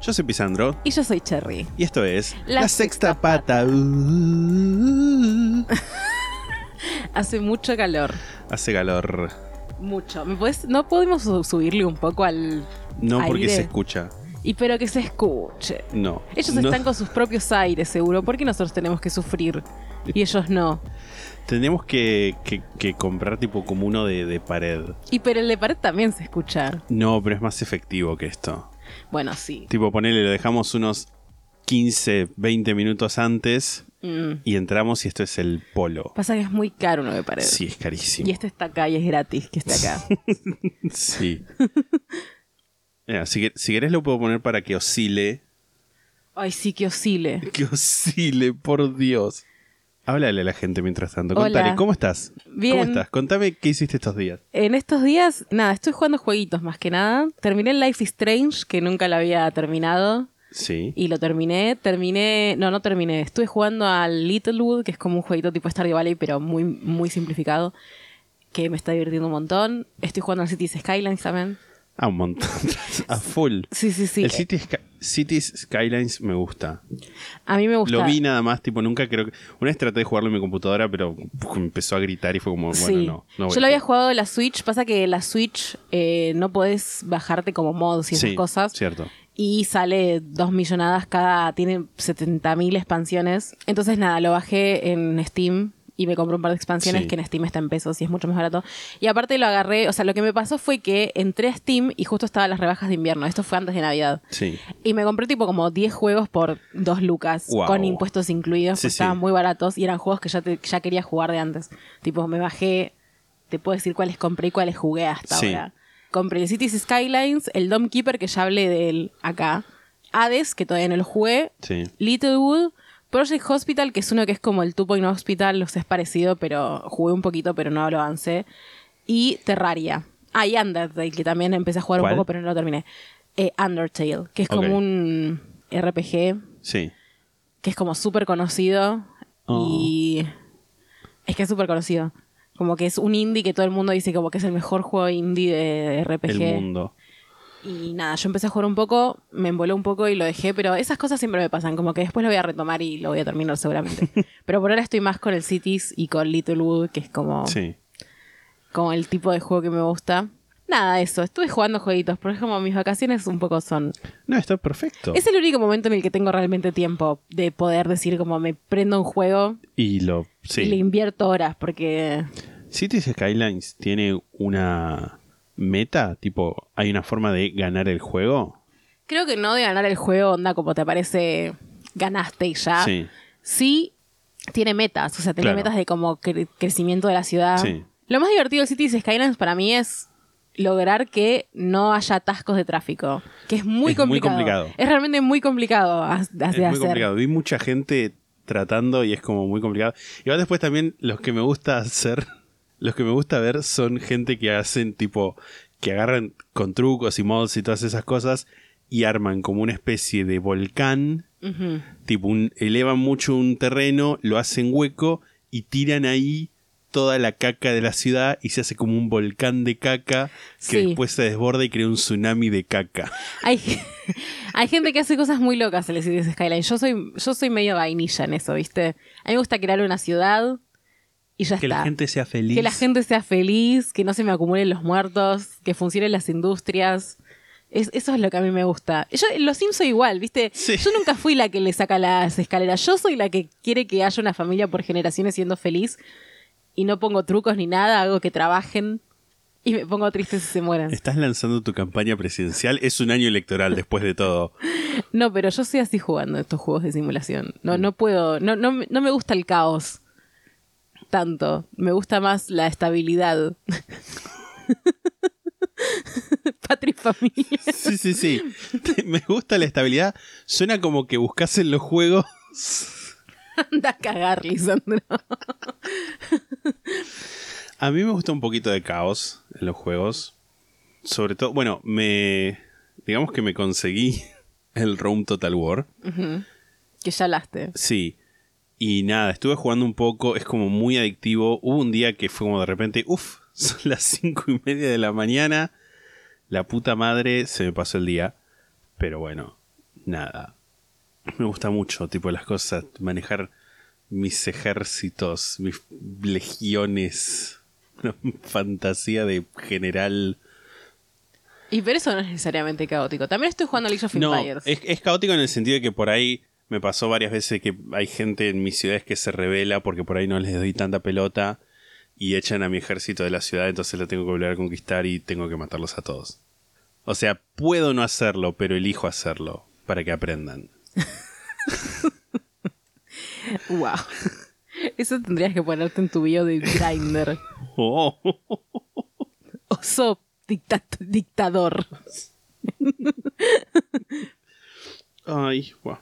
Yo soy Pisandro Y yo soy Cherry. y esto es La Sexta Sexta Pata. Hace mucho calor. hace calor. Mucho. ¿Me podés- no podemos su- subirle un poco al. No porque se escucha. Y pero que se escuche. No. Ellos No. están con sus propios aires, seguro. ¿Por qué nosotros tenemos que sufrir? Y ellos no. Tenemos que, que- que comprar tipo como uno de, de pared. Y pero el de pared también se escucha. No, pero es más efectivo que esto. Bueno, sí. Tipo, ponele, lo dejamos unos 15, 20 minutos antes Mm. y entramos y esto es el polo. Pasa que es muy caro uno de pared. Sí, es carísimo. Y este está acá y es gratis que esté acá. Sí. Mira, si, si querés lo puedo poner para que oscile. Ay, sí, que oscile. Que oscile, por Dios. Háblale a la gente mientras tanto. Hola. Contale, ¿cómo estás? Bien. ¿Cómo estás? Contame qué hiciste estos días. En estos días, nada, estoy jugando jueguitos más que nada. Terminé Life is Strange, que nunca lo había terminado. Sí. Y lo terminé. Terminé. No, no terminé. Estuve jugando al Littlewood, que es como un jueguito tipo Stardew Valley, pero muy, muy simplificado. Que me está divirtiendo un montón. Estoy jugando al Cities Skylines también. Ah, un montón. a full. Sí, sí, sí. El City Sky- Cities Skylines me gusta. A mí me gusta. Lo vi nada más, tipo, nunca creo que. Una vez traté de jugarlo en mi computadora, pero uf, empezó a gritar y fue como, bueno, Sí. no. Yo a lo había jugado en la Switch. Pasa que la Switch eh, no podés bajarte como mods y esas Sí, cosas. Cierto. y sale dos millonadas cada, tiene 70.000 expansiones. Entonces nada, lo bajé en Steam y me compré un par de expansiones Sí. que en Steam está en pesos y es mucho más barato. Y aparte lo agarré, o sea, lo que me pasó fue que entré a Steam y justo estaban las rebajas de invierno. Esto fue antes de Navidad. Sí. Y me compré tipo como 10 juegos por 2 lucas, Wow. con impuestos incluidos, Sí, estaban muy baratos y eran juegos que ya, te- ya quería jugar de antes. Tipo, me bajé, te puedo decir cuáles compré y cuáles jugué hasta Sí. ahora. Compré el Cities Skylines, el Dome Keeper, que ya hablé de él acá, Hades, que todavía no lo jugué, Sí. Littlewood, Project Hospital, que es uno que es como el Two Point Hospital, sea, es parecido, pero jugué un poquito, pero no lo avancé. Y Terraria. Ah, y Undertale, que también empecé a jugar ¿Cuál? un poco, pero no lo terminé. Eh, Undertale, que es como un RPG, Sí. que es como súper conocido. Oh. Y es que es súper conocido. Como que es un indie que todo el mundo dice como que es el mejor juego indie de RPG. El mundo. Y nada, yo empecé a jugar un poco, me emboló un poco y lo dejé, pero esas cosas siempre me pasan, como que después lo voy a retomar y lo voy a terminar seguramente. pero por ahora estoy más con el Cities y con Littlewood, que es como, Sí. como el tipo de juego que me gusta. Nada, eso, estuve jugando jueguitos, pero es como mis vacaciones un poco son. No, está perfecto. Es el único momento en el que tengo realmente tiempo de poder decir como me prendo un juego Y lo. Sí. y le invierto horas, porque Cities Skylines tiene una meta, tipo, hay una forma de ganar el juego. creo que no de ganar el juego, onda como te parece, ganaste y ya. Sí. sí tiene metas, o sea, tiene Claro. metas de como cre- crecimiento de la ciudad. Sí. Lo más divertido del Cities Skylines para mí es lograr que no haya atascos de tráfico, que es muy, Es muy complicado. complicado. Es realmente muy complicado de Es muy hacer. complicado. Vi mucha gente tratando y es como muy complicado. Y ahora después también los que me gusta hacer, los que me gusta ver son gente que hacen tipo, que agarran con trucos y mods y todas esas cosas y arman como una especie de volcán, tipo un, elevan mucho un terreno, lo hacen hueco y tiran ahí toda la caca de la ciudad y se hace como un volcán de caca que Sí. después se desborda y crea un tsunami de caca. Hay, hay gente que hace cosas muy locas en el Cities Skylines. Yo soy, yo soy medio vainilla en eso, ¿viste? A mí me gusta crear una ciudad y ya Que está. la gente sea feliz. Que la gente sea feliz, que no se me acumulen los muertos, que funcionen las industrias. Es- eso es lo que a mí me gusta. Yo, los Sims soy igual, ¿viste? Sí. Yo nunca fui la que le saca las escaleras. Yo soy la que quiere que haya una familia por generaciones siendo feliz. Y no pongo trucos ni nada, hago que trabajen. Y me pongo triste si se mueren. Estás lanzando tu campaña presidencial. Es un año electoral después de todo. No, pero yo soy así jugando estos juegos de simulación. No, no puedo, no, no, no me gusta el caos tanto. Me gusta más la estabilidad. Patria y familia. Sí, sí, sí. Me gusta la estabilidad. Suena como que buscas en los juegos. Anda a cagar, Lisandro. A mí me gusta un poquito de caos en los juegos. Sobre todo, bueno, me. Digamos que me conseguí el Rome Total War. Que ya hablaste. Sí. Y nada, estuve jugando un poco, es como muy adictivo. Hubo un día que fue como de repente, uff, son las cinco y media de la mañana. La puta madre se me pasó el día. Pero bueno, nada. Me gusta mucho, tipo, las cosas, manejar mis ejércitos, mis legiones. Una fantasía de general. Y pero eso no es necesariamente caótico. También estoy jugando a League of No, Empires. es, es caótico en el sentido de que por ahí me pasó varias veces que hay gente en mis ciudades que se revela porque por ahí no les doy tanta pelota y echan a mi ejército de la ciudad, entonces lo tengo que volver a conquistar y tengo que matarlos a todos. O sea, puedo no hacerlo, pero elijo hacerlo para que aprendan. Wow. Eso tendrías que ponerte en tu bio de Grindr. Oh. Oso dicta- dictador. Ay, guau.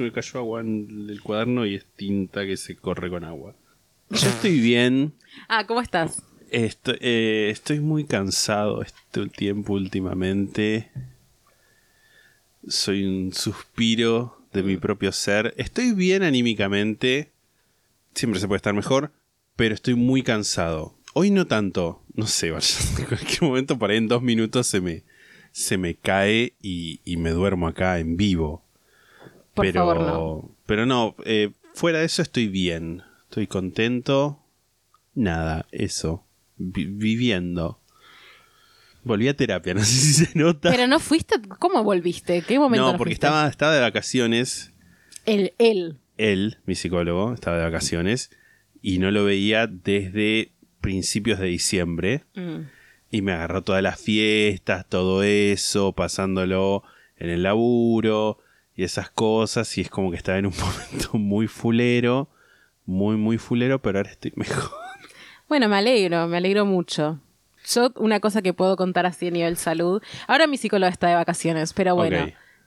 Se me cayó agua en el cuaderno y es tinta que se corre con agua. Yo estoy bien. Ah, ¿cómo estás? Estoy, eh, estoy muy cansado este tiempo últimamente. Soy un suspiro de mi propio ser. Estoy bien anímicamente. Siempre se puede estar mejor. Pero estoy muy cansado. Hoy no tanto. No sé, vaya. En cualquier momento, por ahí en dos minutos se me, se me cae y, y me duermo acá en vivo. Por pero, favor, no. Pero no, eh, fuera de eso estoy bien. Estoy contento. Nada, eso. Vi- viviendo. Volví a terapia, no sé si se nota. Pero no fuiste. ¿Cómo volviste? ¿Qué momento? no, no porque fuiste? estaba, estaba de vacaciones. El, él. Él, mi psicólogo, estaba de vacaciones. Y no lo veía desde principios de diciembre. Mm. Y me agarró todas las fiestas, todo eso, pasándolo en el laburo y esas cosas. Y es como que estaba en un momento muy fulero. Muy, muy fulero, pero ahora estoy mejor. Bueno, me alegro, me alegro mucho. Yo, una cosa que puedo contar así a nivel salud. Ahora mi psicóloga está de vacaciones, pero bueno,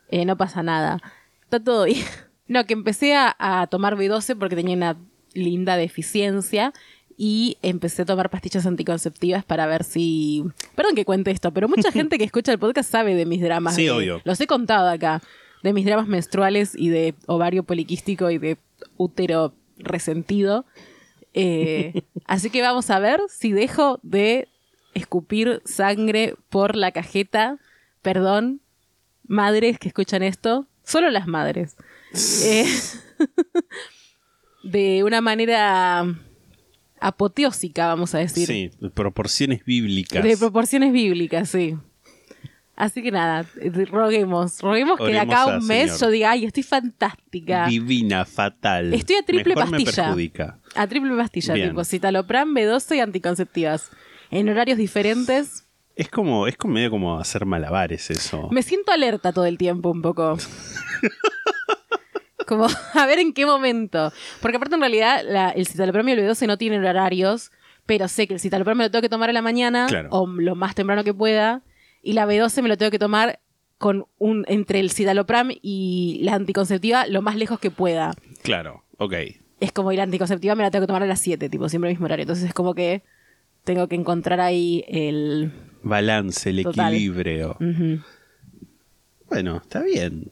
eh, no pasa nada. Está todo bien. No, que empecé a, a tomar B12 porque tenía una linda deficiencia y empecé a tomar pastillas anticonceptivas para ver si... Perdón que cuente esto, pero mucha gente que escucha el podcast sabe de mis dramas. Sí, de- obvio. Los he contado acá. De mis dramas menstruales y de ovario poliquístico y de útero resentido. Eh, así que vamos a ver si dejo de escupir sangre por la cajeta. Perdón, madres que escuchan esto. Solo las madres. Eh, de una manera apoteósica, vamos a decir. Sí, de proporciones bíblicas. De proporciones bíblicas, sí. Así que nada, roguemos, roguemos que de acá a un mes Señor. yo diga, ay, estoy fantástica. Divina, fatal. Estoy a triple Mejor me pastilla. perjudica. A triple pastilla, Bien. tipo citalopram, B12 y anticonceptivas. En horarios diferentes. Es como, es como medio como hacer malabares eso. Me siento alerta todo el tiempo un poco. Como a ver en qué momento. Porque aparte en realidad la- el citalopram y el B12 no tienen horarios, pero sé que el citalopram me lo tengo que tomar a la mañana Claro. o lo más temprano que pueda y la B12 me lo tengo que tomar con un entre el citalopram y la anticonceptiva lo más lejos que pueda. Claro, ok. es como ir anticonceptiva, me la tengo que tomar a las 7, tipo, siempre el mismo horario. Entonces es como que tengo que encontrar ahí el... Balance, el Total. equilibrio. Bueno, está bien.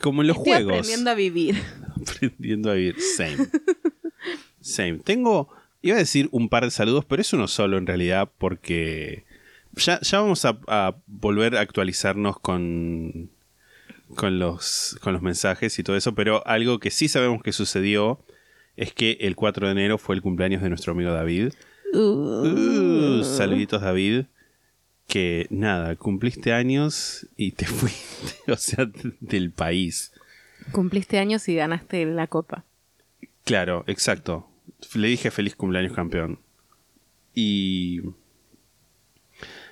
Como en los Estoy juegos. aprendiendo a vivir. aprendiendo a vivir. Same. Same. Tengo, iba a decir un par de saludos, pero es uno solo en realidad, porque ya, ya vamos a, a volver a actualizarnos con, con, los, con los mensajes y todo eso, pero algo que sí sabemos que sucedió es que el 4 de enero fue el cumpleaños de nuestro amigo David. Uh, saluditos David. Que nada, cumpliste años y te fuiste, o sea, del país. Cumpliste años y ganaste la copa. Claro, exacto. Le dije feliz cumpleaños campeón. Y...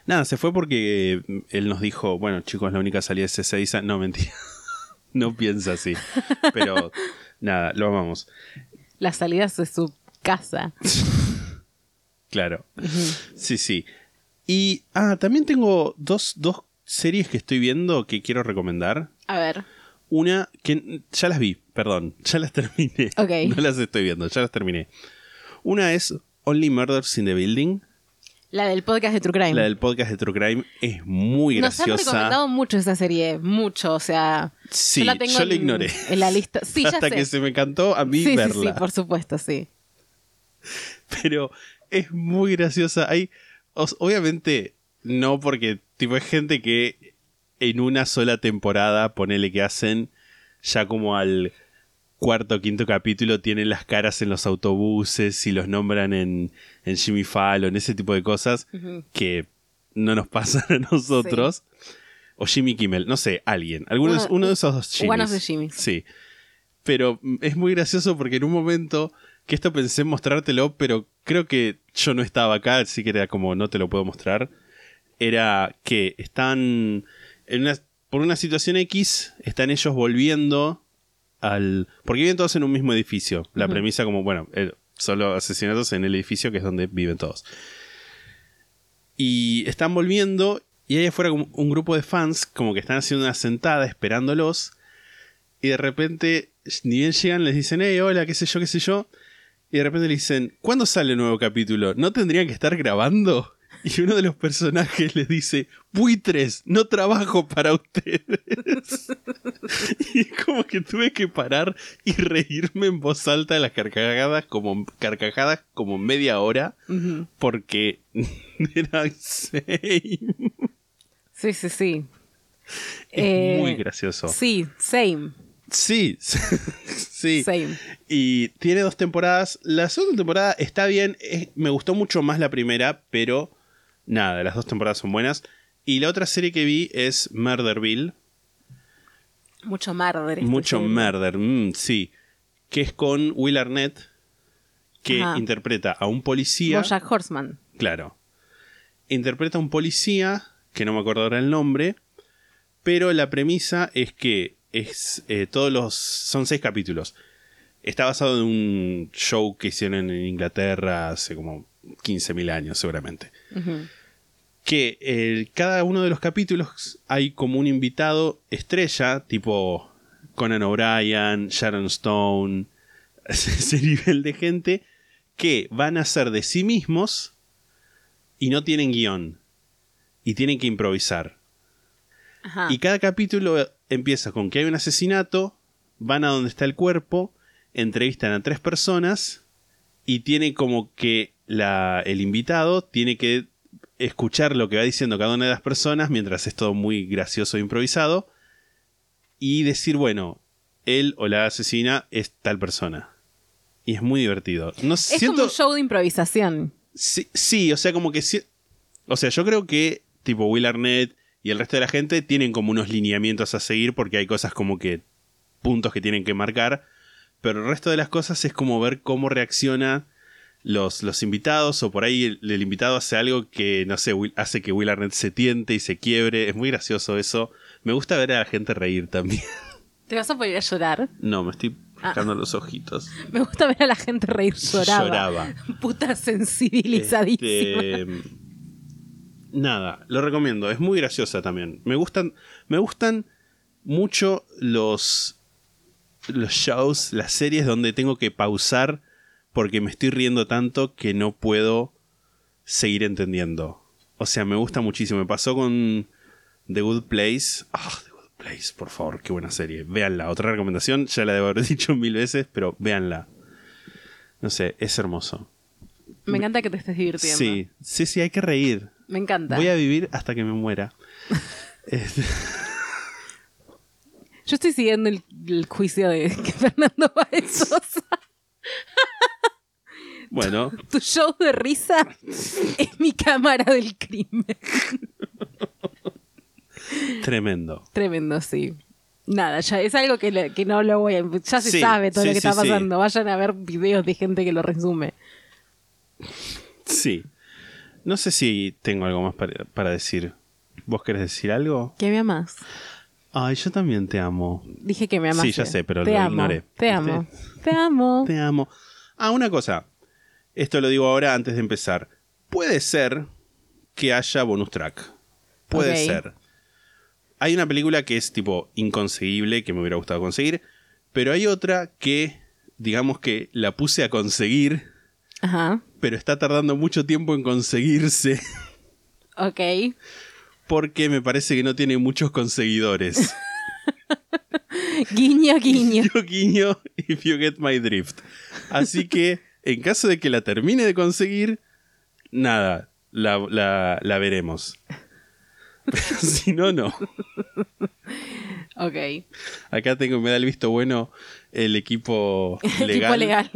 Nada, se fue porque él nos dijo, bueno chicos, la única salida es Ezeiza. No, mentira. no piensa así. Pero nada, lo amamos. Las salidas de su casa. Claro. Sí, sí. Y, ah, también tengo dos, dos series que estoy viendo que quiero recomendar. A ver. Una que ya las vi, perdón, ya las terminé. Ok. No las estoy viendo, ya las terminé. Una es Only Murders in the Building. La del podcast de True Crime. La del podcast de True Crime es muy Nos han graciosa. recomendado mucho esa serie, mucho, o sea, Sí, yo la tengo yo la en- ignoré. en la lista. Sí, ya Hasta sé. que se me encantó a mí sí, sí, verla. sí, por supuesto, sí. Pero es muy graciosa. Hay, obviamente, no porque tipo es gente que en una sola temporada, ponele que hacen, ya como al cuarto o quinto capítulo tienen las caras en los autobuses y los nombran en, en Jimmy Fallon, ese tipo de cosas que no nos pasan a nosotros. O Jimmy Kimmel, no sé, alguien. Alguno de- Uno- uno de esos dos Jimmys. one of the Jimmys. Sí. Pero es muy gracioso porque en un momento que esto pensé en mostrártelo, pero creo que yo no estaba acá, así que era como no te lo puedo mostrar. Era que están en una, por una situación X, están ellos volviendo al... Porque viven todos en un mismo edificio. La premisa como, bueno, solo asesinatos en el edificio que es donde viven todos. Y están volviendo y ahí afuera como un grupo de fans como que están haciendo una sentada esperándolos y de repente ni bien llegan les dicen, hey, hola, qué sé yo, qué sé yo. Y de repente le dicen, ¿cuándo sale el nuevo capítulo? ¿No tendrían que estar grabando? Y uno de los personajes les dice, buitres, no trabajo para ustedes. y como que tuve que parar y reírme en voz alta de las carcajadas como, carcajadas como media hora porque era same. Sí, sí, sí. Es Eh, muy gracioso. Sí, same. Sí, sí. Same. Y tiene dos temporadas. La segunda temporada está bien. es- me gustó mucho más la primera, pero nada, las dos temporadas son buenas. Y la otra serie que vi es Murderville. Mucho murder. este Mucho serie. murder, mm, sí. Que es con Will Arnett, que Ajá. interpreta a un policía. Bojack Horseman. Claro. Interpreta a un policía, que no me acuerdo ahora el nombre, pero la premisa es que es eh, todos los son seis capítulos. Está basado en un show que hicieron en Inglaterra hace como 15.000 años seguramente. Que eh, cada uno de los capítulos hay como un invitado estrella, tipo Conan O'Brien, Sharon Stone, ese nivel de gente, que van a ser de sí mismos y no tienen guion. Y tienen que improvisar. Ajá. Y cada capítulo empieza con que hay un asesinato, van a donde está el cuerpo, entrevistan a tres personas y tiene como que la, el invitado tiene que escuchar lo que va diciendo cada una de las personas mientras es todo muy gracioso e improvisado y decir, bueno, él o la asesina es tal persona. Y es muy divertido. No es siento... como un show de improvisación. Sí, sí, o sea, como que sí. O sea, yo creo que tipo Will Arnett y el resto de la gente tienen como unos lineamientos a seguir porque hay cosas como que puntos que tienen que marcar, pero el resto de las cosas es como ver cómo reacciona los, los invitados o por ahí el, el invitado hace algo que, no sé, Will- hace que Will Arnett se tiente y se quiebre. Es muy gracioso eso. Me gusta ver a la gente reír también. ¿Te vas a poner a llorar? No, me estoy Ah. rascando los ojitos. Me gusta ver a la gente reír lloraba. Lloraba. Puta sensibilizadísima. Este, nada, lo recomiendo. Es muy graciosa también. Me gustan, me gustan mucho los, los shows, las series donde tengo que pausar porque me estoy riendo tanto que no puedo seguir entendiendo. O sea, me gusta muchísimo. Me pasó con The Good Place. Ah, The Good Place, por favor, qué buena serie. Véanla. Otra recomendación, ya la debo haber dicho mil veces, pero véanla. No sé, es hermoso. Me encanta que te estés divirtiendo. Sí, sí, sí, hay que reír. Me encanta. Voy a vivir hasta que me muera. Este, Yo estoy siguiendo el, el juicio de que Fernando Baez Sosa. bueno, Tu show de risa es mi cámara del crimen. tremendo. Tremendo, sí. Nada, ya es algo que, le- que no lo voy a... Ya se Sí, sabe todo sí, lo que sí, está pasando. Vayan a ver videos de gente que lo resume. Sí. No sé si tengo algo más para, para decir. ¿Vos querés decir algo? ¿Qué me amas? Ay, yo también te amo. Dije que me amas. Sí, ya sé, pero te lo amo, ignoré. Te amo. Te amo. Te amo. Ah, una cosa. Esto lo digo ahora antes de empezar. Puede ser que haya bonus track. Puede ser. Hay una película que es tipo inconseguible, que me hubiera gustado conseguir, pero hay otra que, digamos que la puse a conseguir, Ajá. pero está tardando mucho tiempo en conseguirse, Ok. Porque me parece que no tiene muchos conseguidores. Guiño, guiño. Guiño, guiño, if you get my drift. Así que, en caso de que la termine de conseguir, nada, la, la- la veremos. Pero si no, no. Ok. Acá tengo, me da el visto bueno el equipo El legal. tipo legal.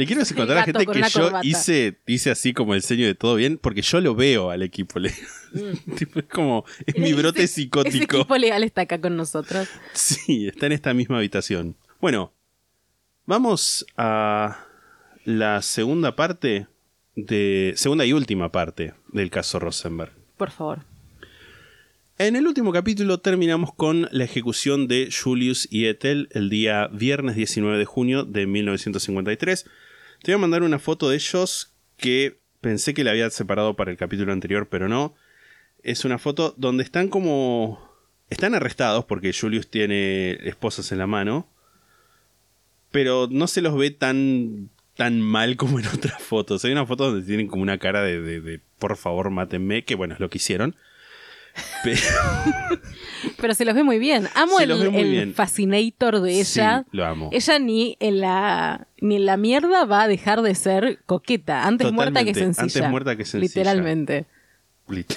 Le quiero El contar a la gente que yo corbata. hice, hice así como el ceño de todo bien, porque yo lo veo al equipo legal. Tipo, es como, es mi brote Mm. Ese- psicótico. equipo legal está acá con nosotros. Sí, está en esta misma habitación. Bueno, vamos a la segunda parte de. Segunda y última parte del caso Rosenberg. Por favor. En el último capítulo terminamos con la ejecución de Julius y Ethel el día viernes 19 de junio de 1953. Te voy a mandar una foto de ellos que pensé que la había separado para el capítulo anterior, pero no. Es una foto donde están como... Están arrestados porque Julius tiene esposas en la mano, pero no se los ve tan, tan mal como en otras fotos. Hay una foto donde tienen como una cara de, de- de, por favor mátenme, que bueno, es lo que hicieron. Pero... Pero se los ve muy bien. Amo Se el, los ve muy el bien. fascinator de Sí, ella. lo amo. Ella ni en la ni en la mierda va a dejar de ser coqueta. Antes muerta que sencilla. Antes muerta que sencilla. Literalmente. Lit-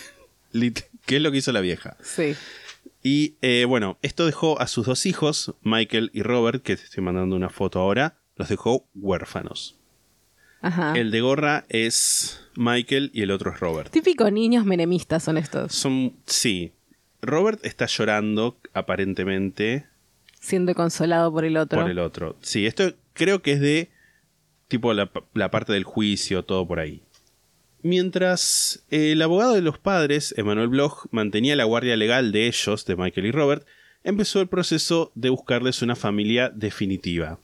lit- ¿Qué es lo que hizo la vieja? Sí. Y eh, bueno, esto dejó a sus dos hijos, Michael y Robert, que te estoy mandando una foto ahora, los dejó huérfanos. Ajá. El de gorra es Michael y el otro es Robert. Típico niños menemistas son estos. Son, sí. Robert está llorando, aparentemente, Siendo consolado por el otro. por el otro. Sí, esto creo que es de tipo la, la parte del juicio, todo por ahí. Mientras el abogado de los padres, Emanuel Bloch, mantenía la guardia legal de ellos, de Michael y Robert, empezó el proceso de buscarles una familia definitiva.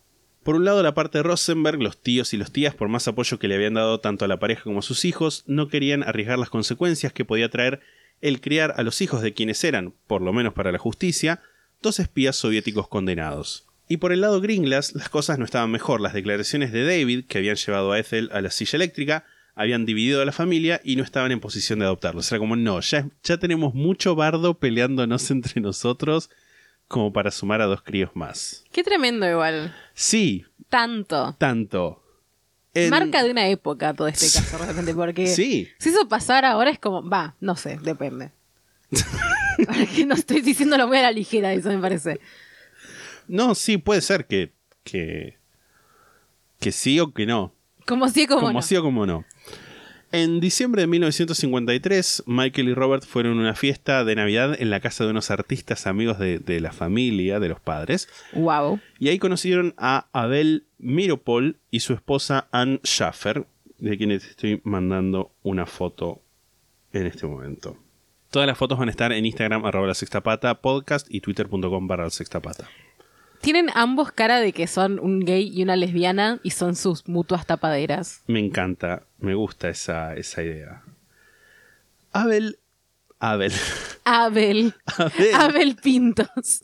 Por un lado, la parte de Rosenberg, los tíos y los tías, por más apoyo que le habían dado tanto a la pareja como a sus hijos, no querían arriesgar las consecuencias que podía traer el criar a los hijos de quienes eran, por lo menos para la justicia, dos espías soviéticos condenados. Y por el lado Gringlas, las cosas no estaban mejor. Las declaraciones de David, que habían llevado a Ethel a la silla eléctrica, habían dividido a la familia y no estaban en posición de adoptarlos. Era como, no, ya, ya tenemos mucho bardo peleándonos entre nosotros como para sumar a dos críos más. Qué tremendo igual. Sí, Tanto. tanto. En- Marca de una época todo este caso, realmente, porque Sí. si eso pasara ahora es como, va, no sé, depende. Porque no estoy diciéndolo muy a la ligera, eso me parece. No, sí, puede ser que, que, que sí o que no. Como sí, como, como no. sí o como no. En diciembre de 1953, Michael y Robert fueron a una fiesta de Navidad en la casa de unos artistas amigos de, de la familia, de los padres, Wow. y ahí conocieron a Abel Miropol y su esposa Ann Schaffer, de quienes estoy mandando una foto en este momento. Todas las fotos van a estar en Instagram, arroba la sexta pata, podcast y twitter.com barra la sexta pata. Tienen ambos cara de que son un gay y una lesbiana y son sus mutuas tapaderas. Me encanta, me gusta esa, esa idea. Abel. Abel. Abel. Abel. Abel Pintos.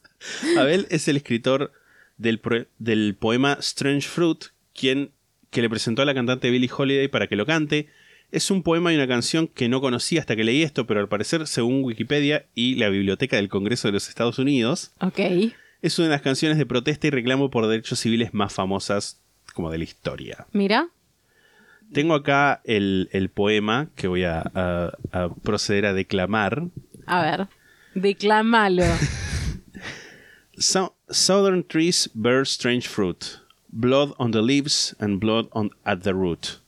Abel es el escritor del, pro- del poema Strange Fruit, quien que le presentó a la cantante Billie Holiday para que lo cante. Es un poema y una canción que no conocía hasta que leí esto, pero al parecer, según Wikipedia y la Biblioteca del Congreso de los Estados Unidos, Ok. Es una de las canciones de protesta y reclamo por derechos civiles más famosas como de la historia. Mira. Tengo acá el, el poema que voy a, a- a proceder a declamar. A ver. Declámalo. So- southern trees bear strange fruit, blood on the leaves and blood on at the root.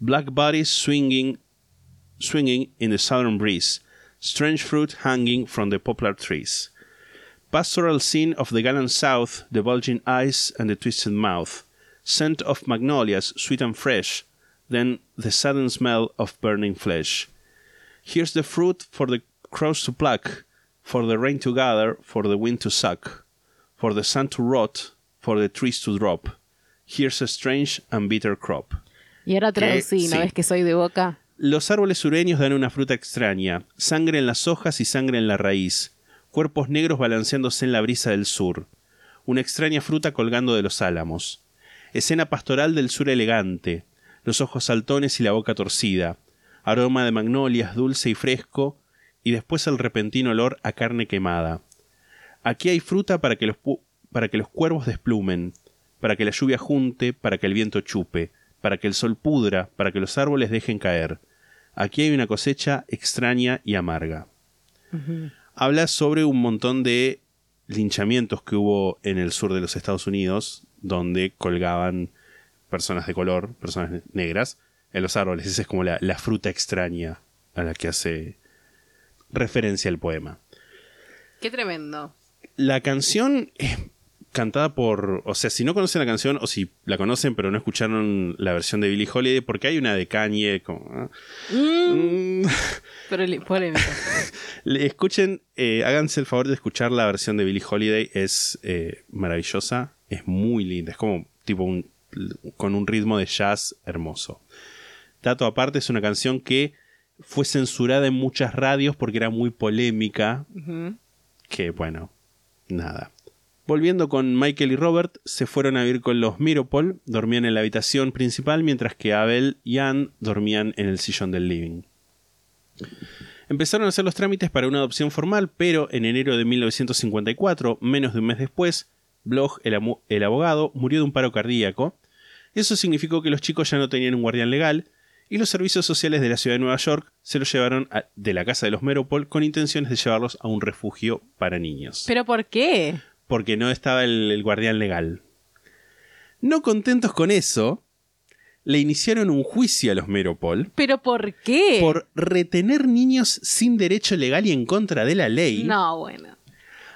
Black bodies swinging, swinging in the southern breeze, strange fruit hanging from the poplar trees. Pastoral scene of the gallant south, the bulging eyes and the twisted mouth, scent of magnolias sweet and fresh, then the sudden smell of burning flesh. Here's the fruit for the crows to pluck, for the rain to gather, for the wind to suck, for the sun to rot, for the trees to drop. Here's a strange and bitter crop. Y ahora traducí, ¿no sí. ves que soy de boca? Los árboles sureños dan una fruta extraña, sangre en las hojas y sangre en la raíz, cuerpos negros balanceándose en la brisa del sur, una extraña fruta colgando de los álamos, escena pastoral del sur elegante, los ojos saltones y la boca torcida, aroma de magnolias dulce y fresco, y después el repentino olor a carne quemada. Aquí hay fruta para que los, para que los cuervos desplumen, para que la lluvia junte, para que el viento chupe, para que el sol pudra, para que los árboles dejen caer. Aquí hay una cosecha extraña y amarga. Habla sobre un montón de linchamientos que hubo en el sur de los Estados Unidos, donde colgaban personas de color, personas negras, en los árboles. Esa es como la, la fruta extraña a la que hace referencia el poema. Qué tremendo. La canción es cantada por. O sea, si no conocen la canción, o si la conocen pero no escucharon la versión de Billie Holiday, porque hay una de Kanye. Como, ¿ah? Mm. Pero polémico. Le- Escuchen, eh, háganse el favor de escuchar la versión de Billie Holiday. Es eh, maravillosa, es muy linda. Es como tipo un, con un ritmo de jazz hermoso. Dato aparte, es una canción que fue censurada en muchas radios porque era muy polémica. Que bueno, nada. Volviendo con Michael y Robert, se fueron a vivir con los Miropol, dormían en la habitación principal, mientras que Abel y Ann dormían en el sillón del living. Empezaron a hacer los trámites para una adopción formal, pero en enero de 1954, menos de un mes después, Bloch, el, abogado, murió de un paro cardíaco. Eso significó que los chicos ya no tenían un guardián legal y los servicios sociales de la ciudad de Nueva York se los llevaron de la casa de los Meropol con intenciones de llevarlos a un refugio para niños. ¿Pero por qué? Porque no estaba el, el guardián legal. No contentos con eso, le iniciaron un juicio a los Meropol ¿Pero por qué? por retener niños sin derecho legal y en contra de la ley, No, bueno.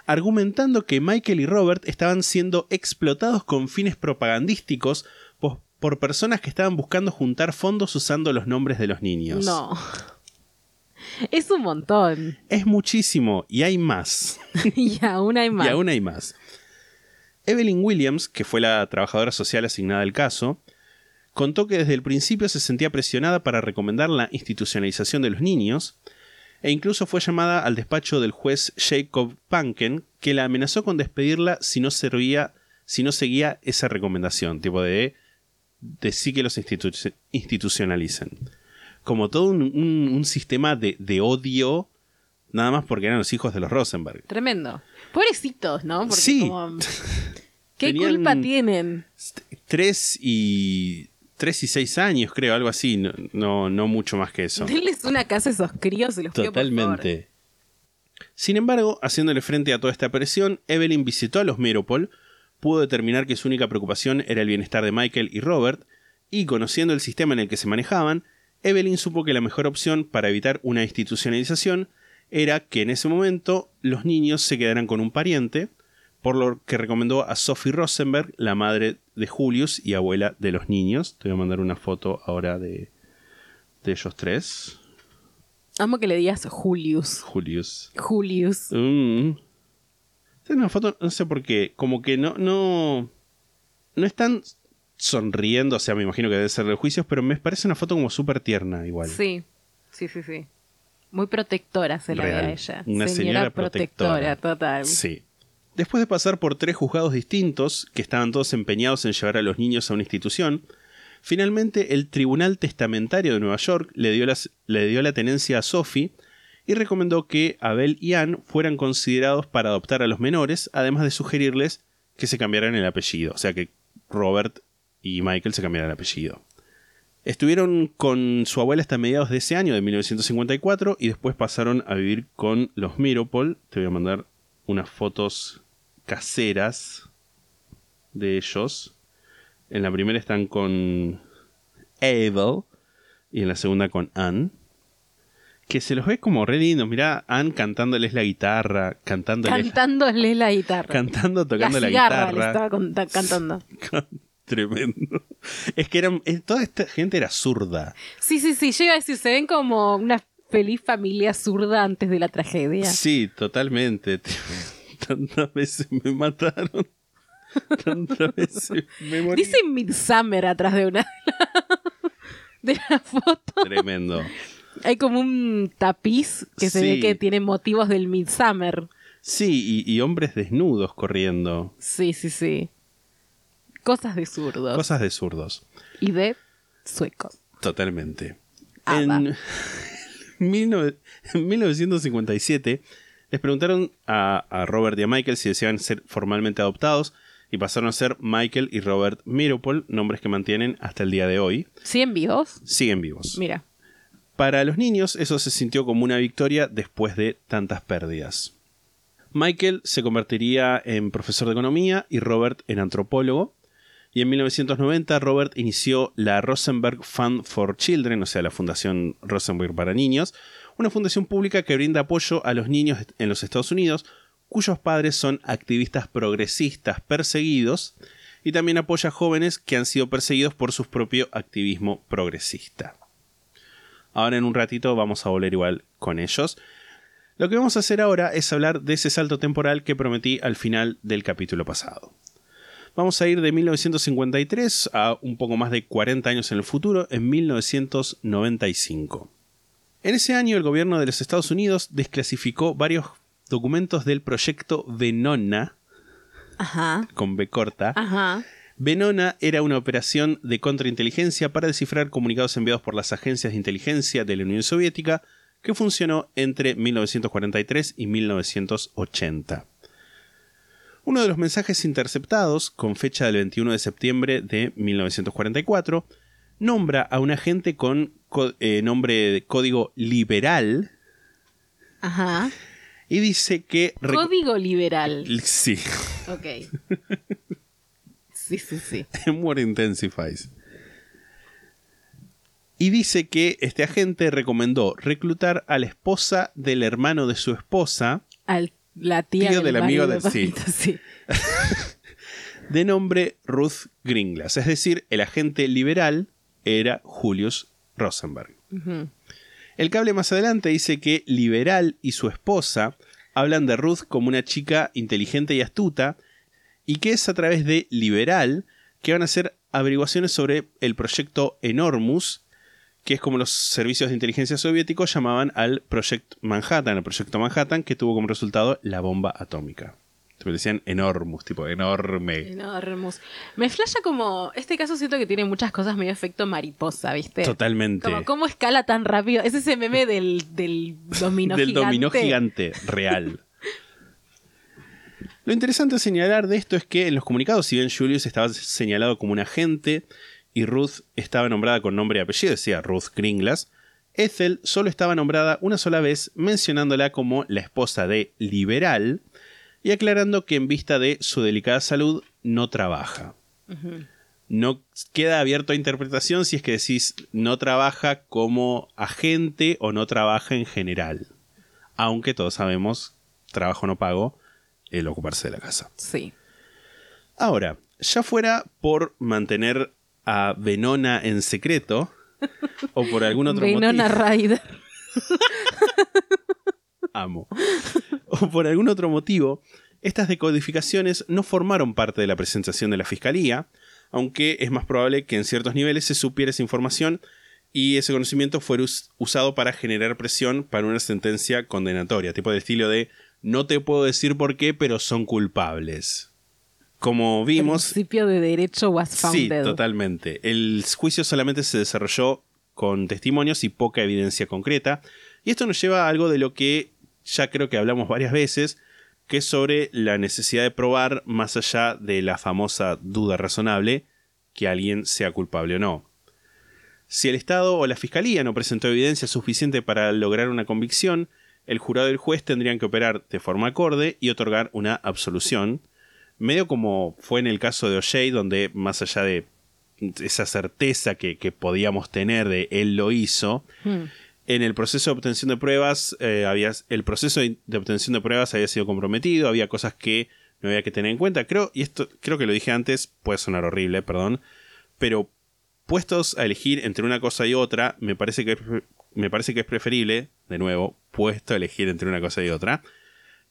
argumentando que Michael y Robert estaban siendo explotados con fines propagandísticos po- por personas que estaban buscando juntar fondos usando los nombres de los niños. No. Es un montón. Es muchísimo y hay más. y aún hay más. Y aún hay más. Evelyn Williams, que fue la trabajadora social asignada al caso, contó que desde el principio se sentía presionada para recomendar la institucionalización de los niños, e incluso fue llamada al despacho del juez Jacob Panken, que la amenazó con despedirla si no servía, si no seguía esa recomendación, tipo de decir que los institu- institucionalicen. Como todo un, un- un sistema de, de odio, nada más porque eran los hijos de los Rosenberg. Tremendo. Pobrecitos, ¿no? Porque Sí. como- ¿Qué culpa tienen? Tres y. Tres y seis años, creo, algo así. No, no, no mucho más que eso. Denles una casa a esos críos y los pido, por favor. Totalmente. Sin embargo, haciéndole frente a toda esta presión, Evelyn visitó a los Meropol, pudo determinar que su única preocupación era el bienestar de Michael y Robert, y conociendo el sistema en el que se manejaban, Evelyn supo que la mejor opción para evitar una institucionalización era que en ese momento los niños se quedaran con un pariente, por lo que recomendó a Sophie Rosenberg, la madre de Julius y abuela de los niños. Te voy a mandar una foto ahora de, de ellos tres. Amo que le digas Julius. Julius. Julius. Mm. Esta es una foto, no sé por qué, como que no, no, no están sonriendo, o sea, me imagino que debe ser de los juicios, pero me parece una foto como súper tierna igual. Sí, sí, sí, sí. Muy protectora se la ve a ella. Una señora protectora. total. Sí. Después de pasar por tres juzgados distintos, que estaban todos empeñados en llevar a los niños a una institución, finalmente el Tribunal Testamentario de Nueva York le dio, las- le dio la tenencia a Sophie y recomendó que Abel y Ann fueran considerados para adoptar a los menores, además de sugerirles que se cambiaran el apellido, o sea que Robert y Michael se cambiaran el apellido. Estuvieron con su abuela hasta mediados de ese año, de 1954, y después pasaron a vivir con los Miropol. Te voy a mandar unas fotos caseras de ellos. En la primera están con Abel y en la segunda con Anne. Que se los ve como re lindos. Mirá, Anne cantándoles la guitarra, cantándoles, Cantándole la guitarra. cantando, tocando la, le guitarra. estaba con- ta- cantando. Tremendo. Es que eran, toda esta gente era zurda. Sí, sí, sí. Yo iba a decir, se ven como una feliz familia zurda antes de la tragedia. Sí, totalmente. Tantas veces me mataron. Tantas veces me morí. Dice Midsummer atrás de una. de la foto. Tremendo. Hay como un tapiz que se Sí. ve que tiene motivos del Midsummer. Sí, y, y hombres desnudos corriendo. Sí, sí, sí. Cosas de zurdos. Cosas de zurdos. Y de suecos. Totalmente. Ah, va. en, 19 en 1957 les preguntaron a, a Robert y a Michael si deseaban ser formalmente adoptados y pasaron a ser Michael y Robert Miropol, nombres que mantienen hasta el día de hoy. ¿Siguen vivos? Siguen vivos. Mira. Para los niños eso se sintió como una victoria después de tantas pérdidas. Michael se convertiría en profesor de economía y Robert en antropólogo. Y en 1990 Robert inició la Rosenberg Fund for Children, o sea, la Fundación Rosenberg para Niños, una fundación pública que brinda apoyo a los niños en los Estados Unidos cuyos padres son activistas progresistas perseguidos y también apoya a jóvenes que han sido perseguidos por su propio activismo progresista. Ahora en un ratito vamos a volver igual con ellos. Lo que vamos a hacer ahora es hablar de ese salto temporal que prometí al final del capítulo pasado. Vamos a ir de 1953 a un poco más de 40 años en el futuro, en 1995. En ese año el gobierno de los Estados Unidos desclasificó varios documentos del proyecto Venona, Ajá. con B corta, Ajá. Venona era una operación de contrainteligencia para descifrar comunicados enviados por las agencias de inteligencia de la Unión Soviética que funcionó entre 1943 y 1980. Uno de los mensajes interceptados, con fecha del 21 de septiembre de 1944, nombra a un agente con co- eh, nombre de código liberal Ajá. y dice que... Código liberal. Sí, Ok. Sí, sí, sí. More intensifies. Y dice que este agente recomendó reclutar a la esposa del hermano de su esposa, Al, la tía Tío del amigo del- sí. Paquito, sí. de nombre Ruth Gringlas. Es decir, el agente liberal era Julius Rosenberg. El cable más adelante dice que Liberal y su esposa hablan de Ruth como una chica inteligente y astuta y que es a través de Liberal que van a hacer averiguaciones sobre el proyecto Enormous, que es como los servicios de inteligencia soviéticos llamaban al Project Manhattan, el proyecto Manhattan, que tuvo como resultado la bomba atómica. Tipo, decían Enormous, tipo enorme. Enormous. Me flasha como. Este caso siento que tiene muchas cosas medio efecto mariposa, ¿viste? Totalmente. Como cómo escala tan rápido. Es ese meme del, del dominó del gigante. dominó gigante real. Lo interesante a señalar de esto es que en los comunicados, si bien Julius estaba señalado como un agente y Ruth estaba nombrada con nombre y apellido, decía Ruth Gringlas, Ethel solo estaba nombrada una sola vez, mencionándola como la esposa de Liberal y aclarando que en vista de su delicada salud no trabaja. No queda abierto a interpretación si es que decís no trabaja como agente o no trabaja en general. Aunque todos sabemos, trabajo no pago, el ocuparse de la casa. Sí. Ahora, ya fuera por mantener a Venona en secreto o por algún otro Venona motivo. Amo. O por algún otro motivo, estas decodificaciones no formaron parte de la presentación de la fiscalía, aunque es más probable que en ciertos niveles se supiera esa información y ese conocimiento fuera us- usado para generar presión para una sentencia condenatoria, tipo de estilo de no te puedo decir por qué, pero son culpables. Como El vimos, principio de derecho was Sí, founded. totalmente. El juicio solamente se desarrolló con testimonios y poca evidencia concreta. Y esto nos lleva a algo de lo que ya creo que hablamos varias veces, que es sobre la necesidad de probar, más allá de la famosa duda razonable, que alguien sea culpable o no. Si el Estado o la Fiscalía no presentó evidencia suficiente para lograr una convicción, el jurado y el juez tendrían que operar de forma acorde y otorgar una absolución, medio como fue en el caso de O'Shea, donde más allá de esa certeza que, que podíamos tener de él lo hizo, en el proceso de obtención de pruebas, eh, había, el proceso de obtención de pruebas había sido comprometido, había cosas que no había que tener en cuenta. Creo, y esto creo que lo dije antes, puede sonar horrible, perdón, pero puestos a elegir entre una cosa y otra, me parece que me parece que es preferible, de nuevo, puesto a elegir entre una cosa y otra,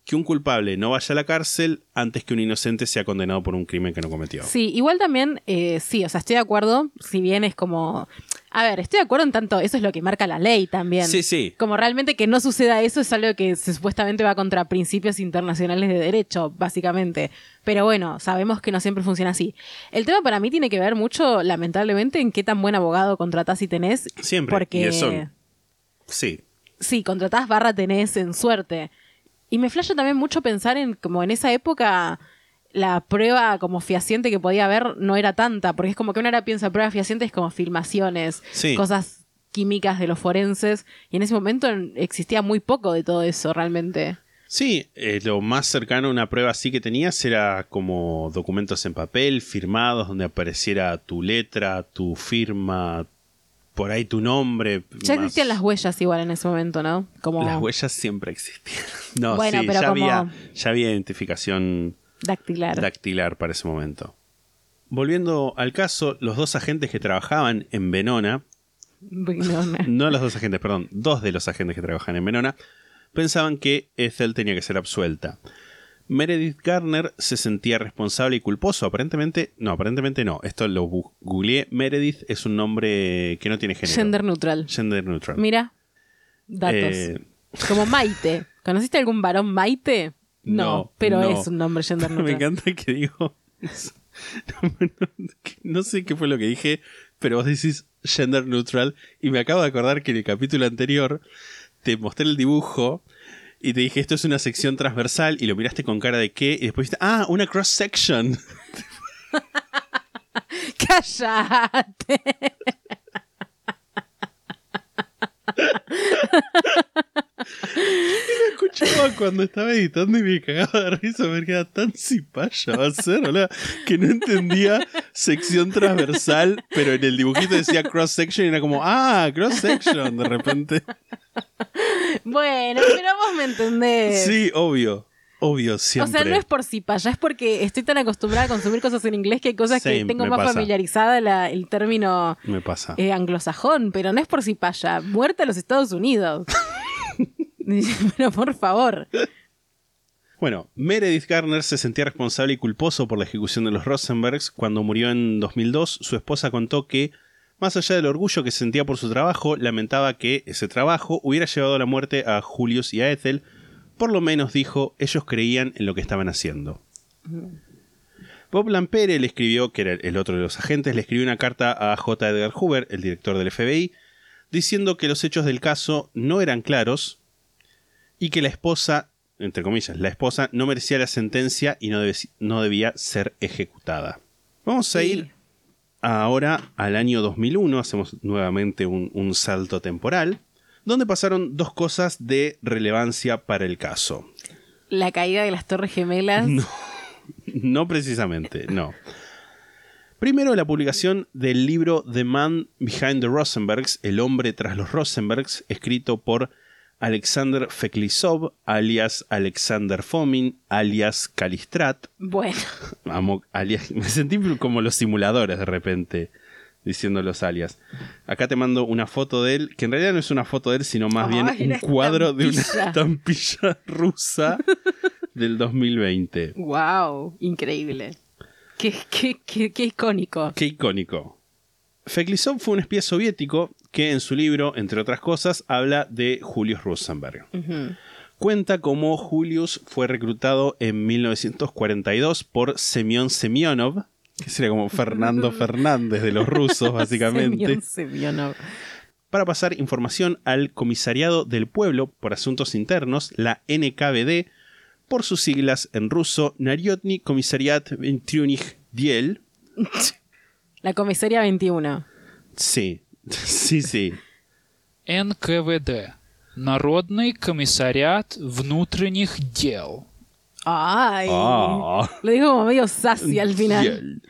que un culpable no vaya a la cárcel antes que un inocente sea condenado por un crimen que no cometió. Sí, igual también, eh, sí, o sea, estoy de acuerdo, si bien es como A ver, estoy de acuerdo en tanto, eso es lo que marca la ley también. Sí, sí. Como realmente que no suceda eso es algo que se- supuestamente va contra principios internacionales de derecho, básicamente. Pero bueno, sabemos que no siempre funciona así. El tema para mí tiene que ver mucho, lamentablemente, en qué tan buen abogado contratás y tenés. Siempre. Porque Y eso. Sí. sí, contratás barra tenés en suerte. Y me flasha también mucho pensar en como en esa época la prueba como fehaciente que podía haber no era tanta, porque es como que uno ahora piensa prueba fehaciente es como filmaciones, Sí. cosas químicas de los forenses, y en ese momento existía muy poco de todo eso realmente. Sí, eh, lo más cercano a una prueba así que tenías era como documentos en papel, firmados, donde apareciera tu letra, tu firma, por ahí tu nombre. Ya más- existían las huellas igual en ese momento, ¿no? Como Las huellas siempre existían. No, Bueno, sí, pero ya, como- había, ya había identificación dactilar. dactilar para ese momento. Volviendo al caso, los dos agentes que trabajaban en Venona, no los dos agentes, perdón, dos de los agentes que trabajan en Venona, pensaban que Ethel tenía que ser absuelta. Meredith Garner se sentía responsable y culposo. Aparentemente, no, aparentemente no. Esto lo googleé. Meredith es un nombre que no tiene género. Gender neutral. Gender neutral. Mira, datos. Eh, Como Maite. ¿Conociste algún varón Maite? No, No, pero no. es un nombre gender neutral. Me encanta que digo. No, no sé qué fue lo que dije, pero vos decís gender neutral. Y me acabo de acordar que en el capítulo anterior te mostré el dibujo y te dije esto es una sección transversal y lo miraste con cara de qué. Y después dijiste, ah, una cross section. ¡Cállate! Lo escuchaba cuando estaba editando y me cagaba de risa porque era tan cipaya va a ser, boludo, que no entendía sección transversal, pero en el dibujito decía cross section y era como, ah, cross section, de repente. Bueno, pero vos me entendés. Sí, obvio. Obvio, O siempre. sea, no es por cipaya, es porque estoy tan acostumbrada a consumir cosas en inglés que hay cosas que tengo más pasa. familiarizada la- el término Me pasa. eh, anglosajón, pero no es por cipaya. Muerte a los Estados Unidos. pero por favor. Bueno, Meredith Garner se sentía responsable y culposo por la ejecución de los Rosenbergs. Cuando murió en 2002, su esposa contó que, más allá del orgullo que sentía por su trabajo, lamentaba que ese trabajo hubiera llevado a la muerte a Julius y a Ethel. Por lo menos, dijo, ellos creían en lo que estaban haciendo. Bob Lampere le escribió, que era el otro de los agentes, le escribió una carta a J. Edgar Hoover, el director del FBI, diciendo que los hechos del caso no eran claros y que la esposa, entre comillas, la esposa no merecía la sentencia y no, debe- no debía ser ejecutada. Vamos a ir ahora al año 2001, hacemos nuevamente un, un salto temporal, donde pasaron dos cosas de relevancia para el caso. La caída de las Torres Gemelas. No, no precisamente, no. Primero, la publicación del libro The Man Behind the Rosenbergs, El hombre tras los Rosenbergs, escrito por Alexander Feklisov, alias Alexander Fomin, alias Kalistrat. Bueno, Amo- alias- me sentí como los simuladores de repente diciendo los alias. Acá te mando una foto de él, que en realidad no es una foto de él, sino más bien un cuadro de una estampilla. estampilla rusa del 2020. wow, increíble. Qué, qué, qué, qué icónico. Qué icónico. Feklisov fue un espía soviético que en su libro, entre otras cosas, habla de Julius Rosenberg. Cuenta cómo Julius fue reclutado en 1942 por Semyon Semyonov, que sería como Fernando Fernández de los rusos, básicamente, Semyon Semyonov. para pasar información al Comisariado del Pueblo por Asuntos Internos, la NKVD, por sus siglas en ruso, Naryotny Komisariat Ventriunych Diel. La comisaría 21. Sí, sí, sí. НКВД. Народный комиссариат внутренних дел. Ay. Ah. Lo dijo como medio sassy al final. Diel.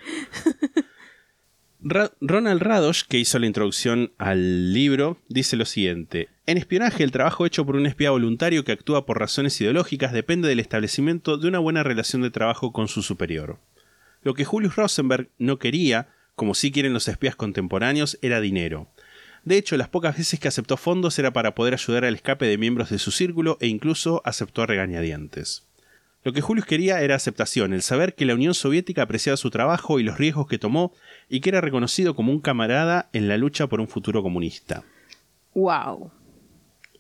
Ra- Ronald Radosh, que hizo la introducción al libro, dice lo siguiente. En espionaje, el trabajo hecho por un espía voluntario que actúa por razones ideológicas depende del establecimiento de una buena relación de trabajo con su superior. Lo que Julius Rosenberg no quería, como sí quieren los espías contemporáneos, era dinero. De hecho, las pocas veces que aceptó fondos era para poder ayudar al escape de miembros de su círculo e incluso aceptó a regañadientes. Lo que Julius quería era aceptación, el saber que la Unión Soviética apreciaba su trabajo y los riesgos que tomó y que era reconocido como un camarada en la lucha por un futuro comunista. Wow.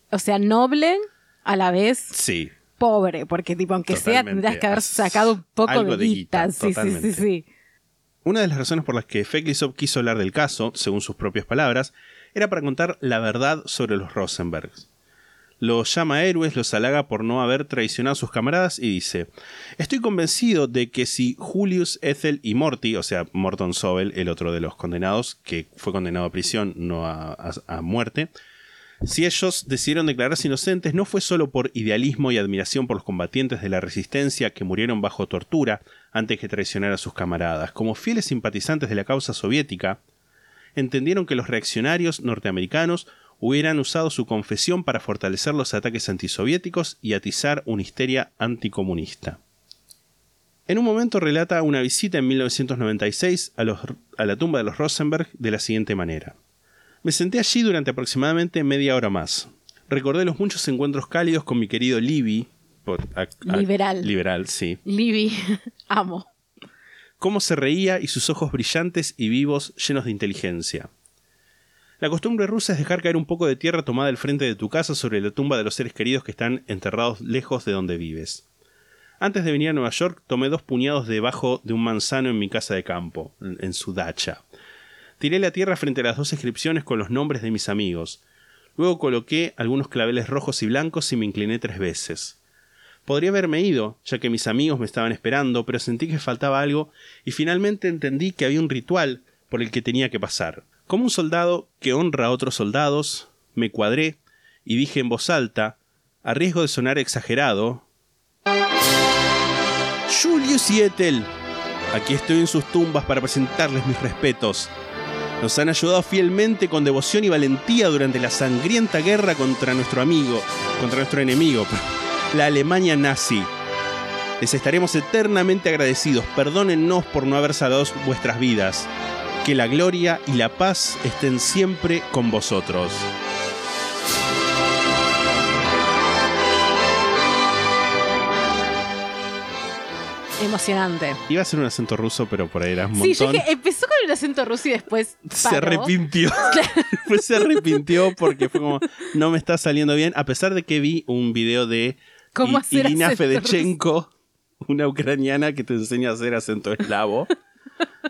O sea, noble a la vez Sí, pobre, porque tipo, aunque sea, tendrás que haber sacado un poco algo de de guita. Sí, sí, sí, sí. Una de las razones por las que Feklisov quiso hablar del caso, según sus propias palabras, era para contar la verdad sobre los Rosenbergs. Los llama héroes, los halaga por no haber traicionado a sus camaradas y dice: Estoy convencido de que si Julius, Ethel y Morty, o sea, Morton Sobel, el otro de los condenados, que fue condenado a prisión, no a, a- a muerte, si ellos decidieron declararse inocentes, no fue solo por idealismo y admiración por los combatientes de la resistencia que murieron bajo tortura antes que traicionar a sus camaradas. Como fieles simpatizantes de la causa soviética, entendieron que los reaccionarios norteamericanos hubieran usado su confesión para fortalecer los ataques antisoviéticos y atizar una histeria anticomunista. En un momento relata una visita en 1996 a, la tumba de los Rosenberg de la siguiente manera. Me senté allí durante aproximadamente media hora más. Recordé los muchos encuentros cálidos con mi querido Libby. por- a- a- Liberal. Liberal, sí. Libby, amo. Cómo se reía y sus ojos brillantes y vivos llenos de inteligencia. La costumbre rusa es dejar caer un poco de tierra tomada al frente de tu casa sobre la tumba de los seres queridos que están enterrados lejos de donde vives. Antes de venir a Nueva York, tomé dos puñados debajo de un manzano en mi casa de campo, en, en su dacha. Tiré la tierra frente a las dos inscripciones con los nombres de mis amigos. Luego coloqué algunos claveles rojos y blancos y me incliné tres veces. Podría haberme ido, ya que mis amigos me estaban esperando, pero sentí que faltaba algo y finalmente entendí que había un ritual por el que tenía que pasar. Como un soldado que honra a otros soldados, me cuadré y dije en voz alta, a riesgo de sonar exagerado, Julius y aquí estoy en sus tumbas para presentarles mis respetos. Nos han ayudado fielmente con devoción y valentía durante la sangrienta guerra contra nuestro amigo, contra nuestro enemigo, la Alemania nazi. Les estaremos eternamente agradecidos. Perdónennos por no haber salvado vuestras vidas. Que la gloria y la paz estén siempre con vosotros. Emocionante. Iba a ser un acento ruso, pero por ahí era un Sí, yo montón. dije, empezó con el acento ruso y después se paró. arrepintió. Después se arrepintió porque fue como, no me está saliendo bien. A pesar de que vi un video de ¿Cómo I- Irina Fedechenko, una ucraniana que te enseña a hacer acento eslavo.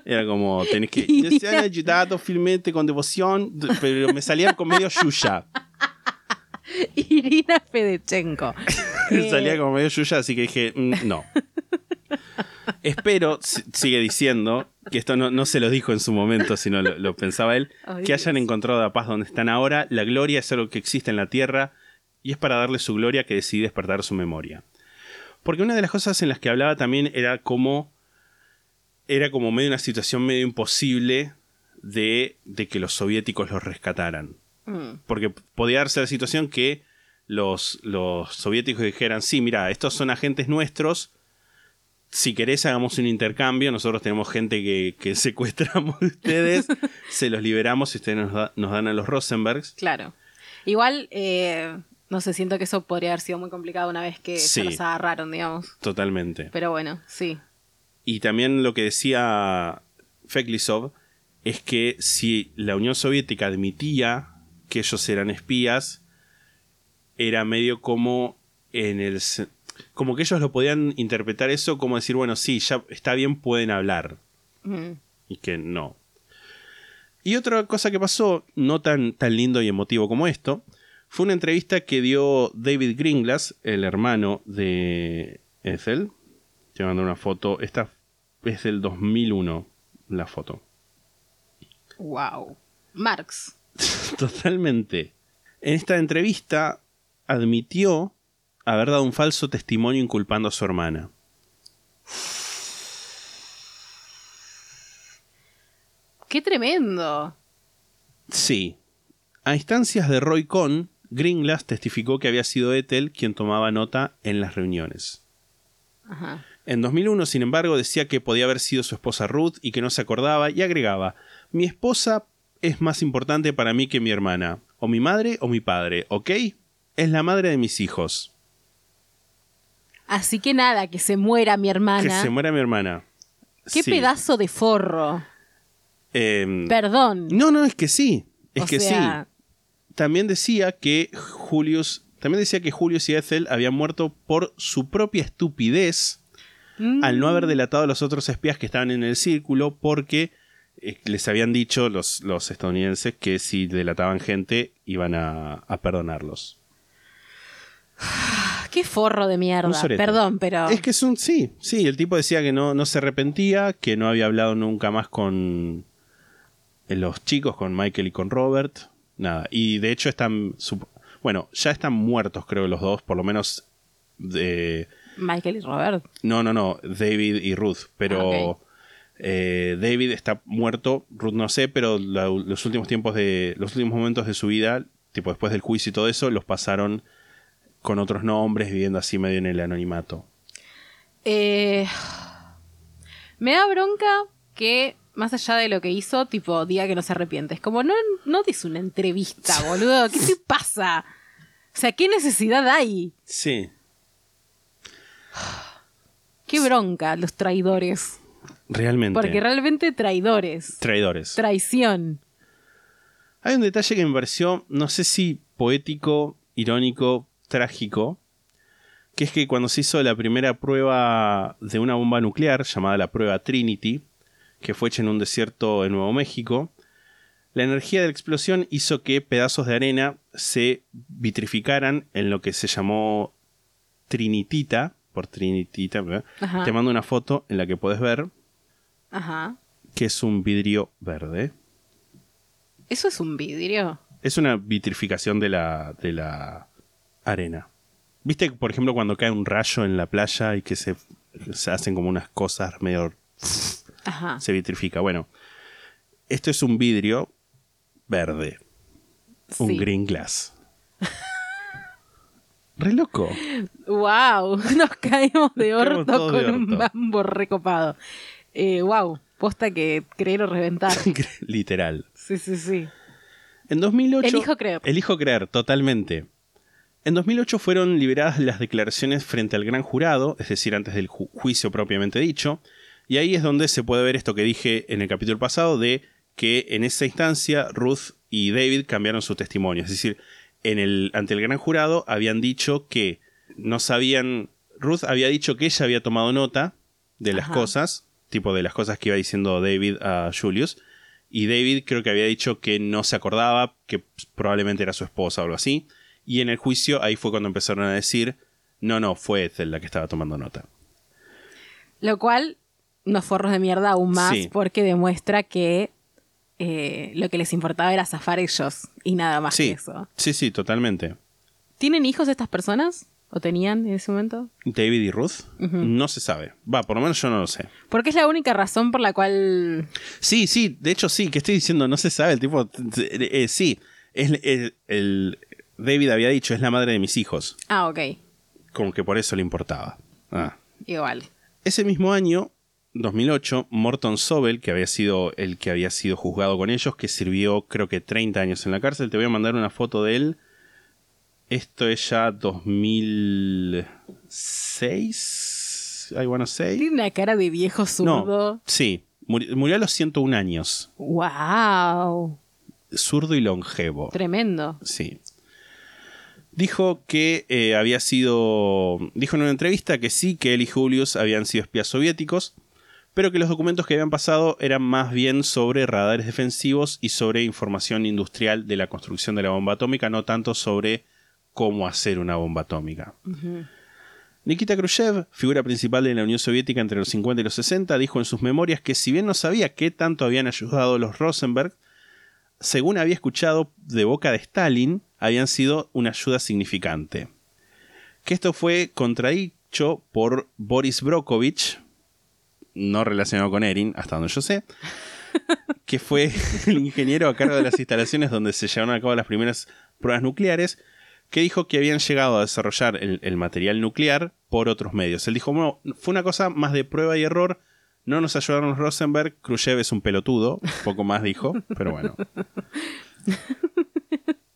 Era como, tenés que. Irina. Te han ayudado fielmente con devoción, pero me salía con medio yuya. Irina Fedechenko. Eh, Salía como medio yuya, así que dije, "Mm, no. Espero, si- sigue diciendo, que esto no, no se lo dijo en su momento, sino lo, lo pensaba él, Ay, que hayan encontrado la paz donde están ahora. La gloria es algo que existe en la tierra y es para darle su gloria que decidí despertar su memoria. Porque una de las cosas en las que hablaba también era como. Era como medio una situación medio imposible de, de que los soviéticos los rescataran. mm, Porque podía darse la situación que los, los soviéticos dijeran, sí, mira, estos son agentes nuestros, si querés hagamos un intercambio, nosotros tenemos gente que, que secuestramos de ustedes, se los liberamos y ustedes nos, da- nos dan a los Rosenbergs. Claro. Igual, eh, no sé, siento que eso podría haber sido muy complicado una vez que se los agarraron, digamos. Totalmente. Pero bueno, sí. Y también lo que decía Feklisov es que si la Unión Soviética admitía que ellos eran espías, era medio como en el como que ellos lo podían interpretar eso como decir, bueno, sí, ya está bien, pueden hablar. Mm. Y que no. Y otra cosa que pasó, no tan, tan lindo y emotivo como esto, fue una entrevista que dio David Gringlas, el hermano de Ethel. Te mando una foto. Esta es del 2001, la foto. Wow. Marx. Totalmente. En esta entrevista admitió haber dado un falso testimonio inculpando a su hermana. ¡Qué tremendo! Sí. A instancias de Roy Cohn, Gringlas testificó que había sido Ethel quien tomaba nota en las reuniones. Ajá. En 2001, sin embargo, decía que podía haber sido su esposa Ruth y que no se acordaba y agregaba, mi esposa es más importante para mí que mi hermana, o mi madre o mi padre, ¿ok? Es la madre de mis hijos. Así que nada, que se muera mi Que hermana. se muera mi hermana. Qué Sí. pedazo de forro. Em, Perdón. no, no, es que sí. Es O que sea, sí. También decía que Julius. También decía que Julius y Ethel habían muerto por su propia estupidez mm, al no haber delatado a los otros espías que estaban en el círculo porque eh, les habían dicho los, los estadounidenses que si delataban gente iban a, a perdonarlos. Qué forro de mierda. Perdón, pero. Es que es un. Sí, sí, el tipo decía que no, no se arrepentía, que no había hablado nunca más con eh, los chicos, con Michael y con Robert. Nada. Y de hecho están. Bueno, ya están muertos, creo, los dos, por lo menos. De, Michael y Robert. no, no, no, David y Ruth. Pero. Ah, eh, David está muerto, Ruth no sé, pero la- los últimos tiempos de. Los últimos momentos de su vida, tipo después del juicio y todo eso, los pasaron con otros nombres, viviendo así medio en el anonimato. Eh, me da bronca que, más allá de lo que hizo, tipo, diga que no se arrepiente. Es como, no, no una entrevista, boludo. ¿Qué te pasa? O sea, ¿qué necesidad hay? Sí. Qué bronca, los traidores. Realmente. Porque realmente traidores. Traidores. Traición. Hay un detalle que me pareció, no sé si poético, irónico, trágico, que es que cuando se hizo la primera prueba de una bomba nuclear, llamada la prueba Trinity, que fue hecha en un desierto en Nuevo México, la energía de la explosión hizo que pedazos de arena se vitrificaran en lo que se llamó trinitita, por trinitita, te mando una foto en la que puedes ver Ajá. que es un vidrio verde. ¿Eso es un vidrio? Es una vitrificación de la, de la arena. ¿Viste, por ejemplo, cuando cae un rayo en la playa y que se, se hacen como unas cosas medio... Ajá. se vitrifica? Bueno, esto es un vidrio verde. Un green glass. Re loco. Wow, nos caemos de caemos orto con de un bambo recopado. Eh, wow, posta que creer o reventar. Literal. Sí, sí, sí. En 2008... Elijo creer. Elijo creer, totalmente. En 2008 fueron liberadas las declaraciones frente al gran jurado, es decir, antes del ju- juicio propiamente dicho, y ahí es donde se puede ver esto que dije en el capítulo pasado de que en esa instancia Ruth y David cambiaron su testimonio, es decir, en el, ante el gran jurado habían dicho que no sabían, Ruth había dicho que ella había tomado nota de las Ajá. cosas, tipo de las cosas que iba diciendo David a Julius, y David creo que había dicho que no se acordaba, que probablemente era su esposa o algo así. Y en el juicio ahí fue cuando empezaron a decir, no, no, fue Ethel la que estaba tomando nota. Lo cual nos forros de mierda aún más Sí. porque demuestra que eh, lo que les importaba era zafar ellos y nada más que Sí, eso. sí, sí, totalmente. ¿Tienen hijos estas personas? ¿O tenían en ese momento? David y Ruth, no se sabe. Va, por lo menos yo no lo sé. Porque es la única razón por la cual... Sí, sí, de hecho sí, que estoy diciendo, no se sabe, el tipo, eh, eh, sí, es el, el- David había dicho, es la madre de mis hijos, Ah, ok. como que por eso le importaba. Ah. Igual. Ese mismo año, 2008, Morton Sobel, que había sido el que había sido juzgado con ellos, que sirvió creo que 30 años en la cárcel, te voy a mandar una foto de él. Esto es ya 2006, I wanna say. Tiene una cara de viejo zurdo. No, sí, muri- murió a los 101 años, ¡Wow! zurdo y longevo. Tremendo. Sí. Dijo que eh, había sido. Dijo en una entrevista que sí, que él y Julius habían sido espías soviéticos, pero que los documentos que habían pasado eran más bien sobre radares defensivos y sobre información industrial de la construcción de la bomba atómica, no tanto sobre cómo hacer una bomba atómica. Nikita Khrushchev, figura principal de la Unión Soviética entre los 50 y los 60, dijo en sus memorias que si bien no sabía qué tanto habían ayudado los Rosenberg, según había escuchado de boca de Stalin, habían sido una ayuda significante. Que esto fue contradicho por Boris Brokovich, no relacionado con Erin, hasta donde yo sé, que fue el ingeniero a cargo de las instalaciones donde se llevaron a cabo las primeras pruebas nucleares, que dijo que habían llegado a desarrollar el, el material nuclear por otros medios. Él dijo, bueno, fue una cosa más de prueba y error, no nos ayudaron los Rosenberg, Khrushchev es un pelotudo, poco más dijo, pero bueno.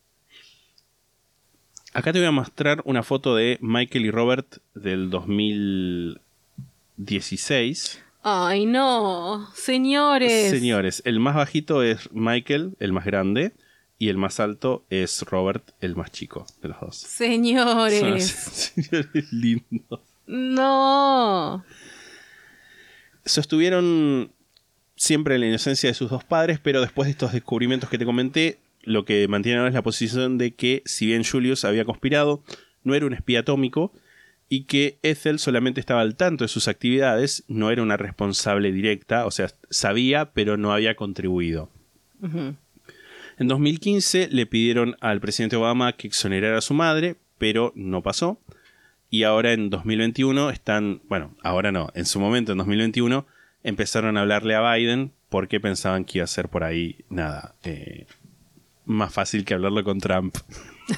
Acá te voy a mostrar una foto de Michael y Robert del 2016. Ay, no. Señores. Señores, el más bajito es Michael, el más grande, y el más alto es Robert, el más chico de los dos. Son Señores. señores lindos. No. Sostuvieron siempre la inocencia de sus dos padres, pero después de estos descubrimientos que te comenté, lo que mantienen ahora es la posición de que, si bien Julius había conspirado, no era un espía atómico y que Ethel solamente estaba al tanto de sus actividades, no era una responsable directa, o sea, sabía, pero no había contribuido. En 2015 le pidieron al presidente Obama que exonerara a su madre, pero no pasó. Y ahora en 2021 están, bueno, ahora no, en su momento, en 2021, empezaron a hablarle a Biden porque pensaban que iba a ser por ahí, nada, eh, más fácil que hablarlo con Trump.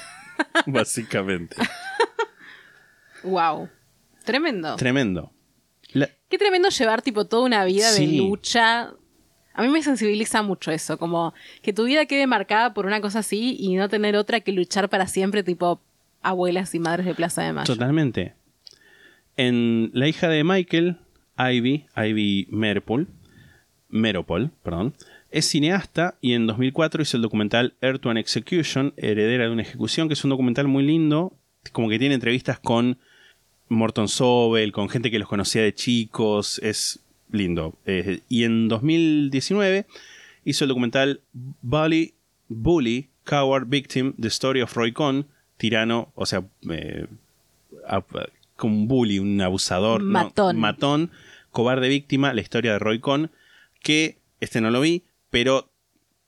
Básicamente. Wow. Tremendo. Tremendo. La- Qué tremendo llevar tipo toda una vida de lucha. A mí me sensibiliza mucho eso, como que tu vida quede marcada por una cosa así y no tener otra que luchar para siempre, tipo abuelas y madres de Plaza de Mayo. Totalmente. En la hija de Michael, Ivy, Ivy Meropol, Meropol, perdón, es cineasta y en 2004 hizo el documental Earth to an Execution, heredera de una ejecución, que es un documental muy lindo, como que tiene entrevistas con Morton Sobel, con gente que los conocía de chicos, es lindo. Eh, y en 2019 hizo el documental Bully, Bully, Coward Victim, The Story of Roy Cohn, tirano, o sea, eh, un bully, un abusador, no, Matón. matón, cobarde víctima, la historia de Roy Cohn, que este no lo vi, pero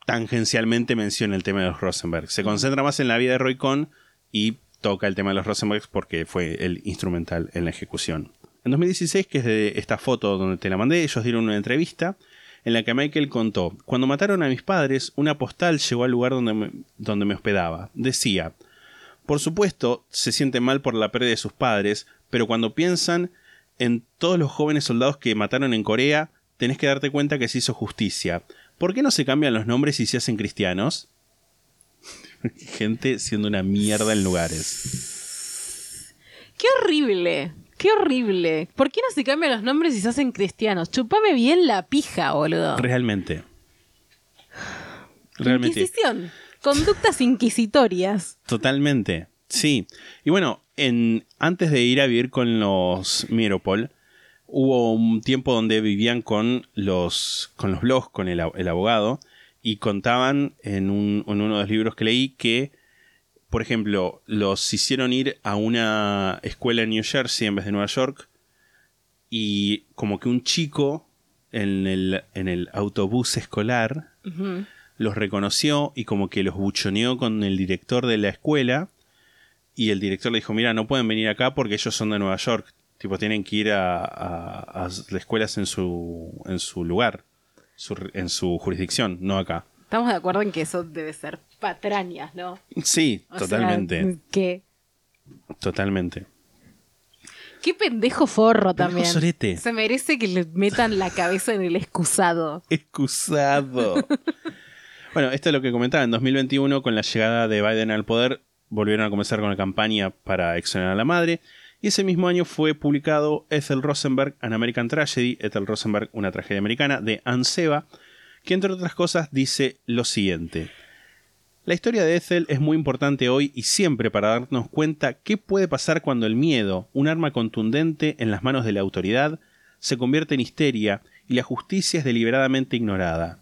tangencialmente menciona el tema de los Rosenberg. Se concentra más en la vida de Roy Cohn y toca el tema de los Rosenberg porque fue el instrumental en la ejecución. En 2016, que es de esta foto donde te la mandé, ellos dieron una entrevista en la que Michael contó, cuando mataron a mis padres, una postal llegó al lugar donde me, donde me hospedaba. Decía, por supuesto, se siente mal por la pérdida de sus padres, pero cuando piensan en todos los jóvenes soldados que mataron en Corea, tenés que darte cuenta que se hizo justicia. ¿Por qué no se cambian los nombres y se hacen cristianos? Gente siendo una mierda en lugares. Qué horrible. Qué horrible. ¿Por qué no se cambian los nombres y se hacen cristianos? Chupame bien la pija, boludo. Realmente. Realmente. Inquisición. Conductas inquisitorias. Totalmente. Sí. Y bueno, en, antes de ir a vivir con los Miropol, hubo un tiempo donde vivían con los, con los blogs, con el, ab- el abogado, y contaban en, un- en uno de los libros que leí que, por ejemplo, los hicieron ir a una escuela en New Jersey en vez de Nueva York, y como que un chico en el, en el autobús escolar los reconoció y como que los buchoneó con el director de la escuela y el director le dijo, mira, no pueden venir acá porque ellos son de Nueva York. Tipo, tienen que ir a, a- a las escuelas en su, en su lugar, su- en su jurisdicción, no acá. Estamos de acuerdo en que eso debe ser patrañas, ¿no? Sí, O sea, totalmente, que totalmente. Qué pendejo forro también. sorete. Se merece que le metan la cabeza en el excusado. Excusado. bueno, esto es lo que comentaba. En 2021, con la llegada de Biden al poder, volvieron a comenzar con la campaña para exonerar a la madre. Y ese mismo año fue publicado Ethel Rosenberg, An American Tragedy, Ethel Rosenberg, una tragedia americana, de Anne Seba, que entre otras cosas dice lo siguiente. La historia de Ethel es muy importante hoy y siempre para darnos cuenta qué puede pasar cuando el miedo, un arma contundente en las manos de la autoridad, se convierte en histeria y la justicia es deliberadamente ignorada.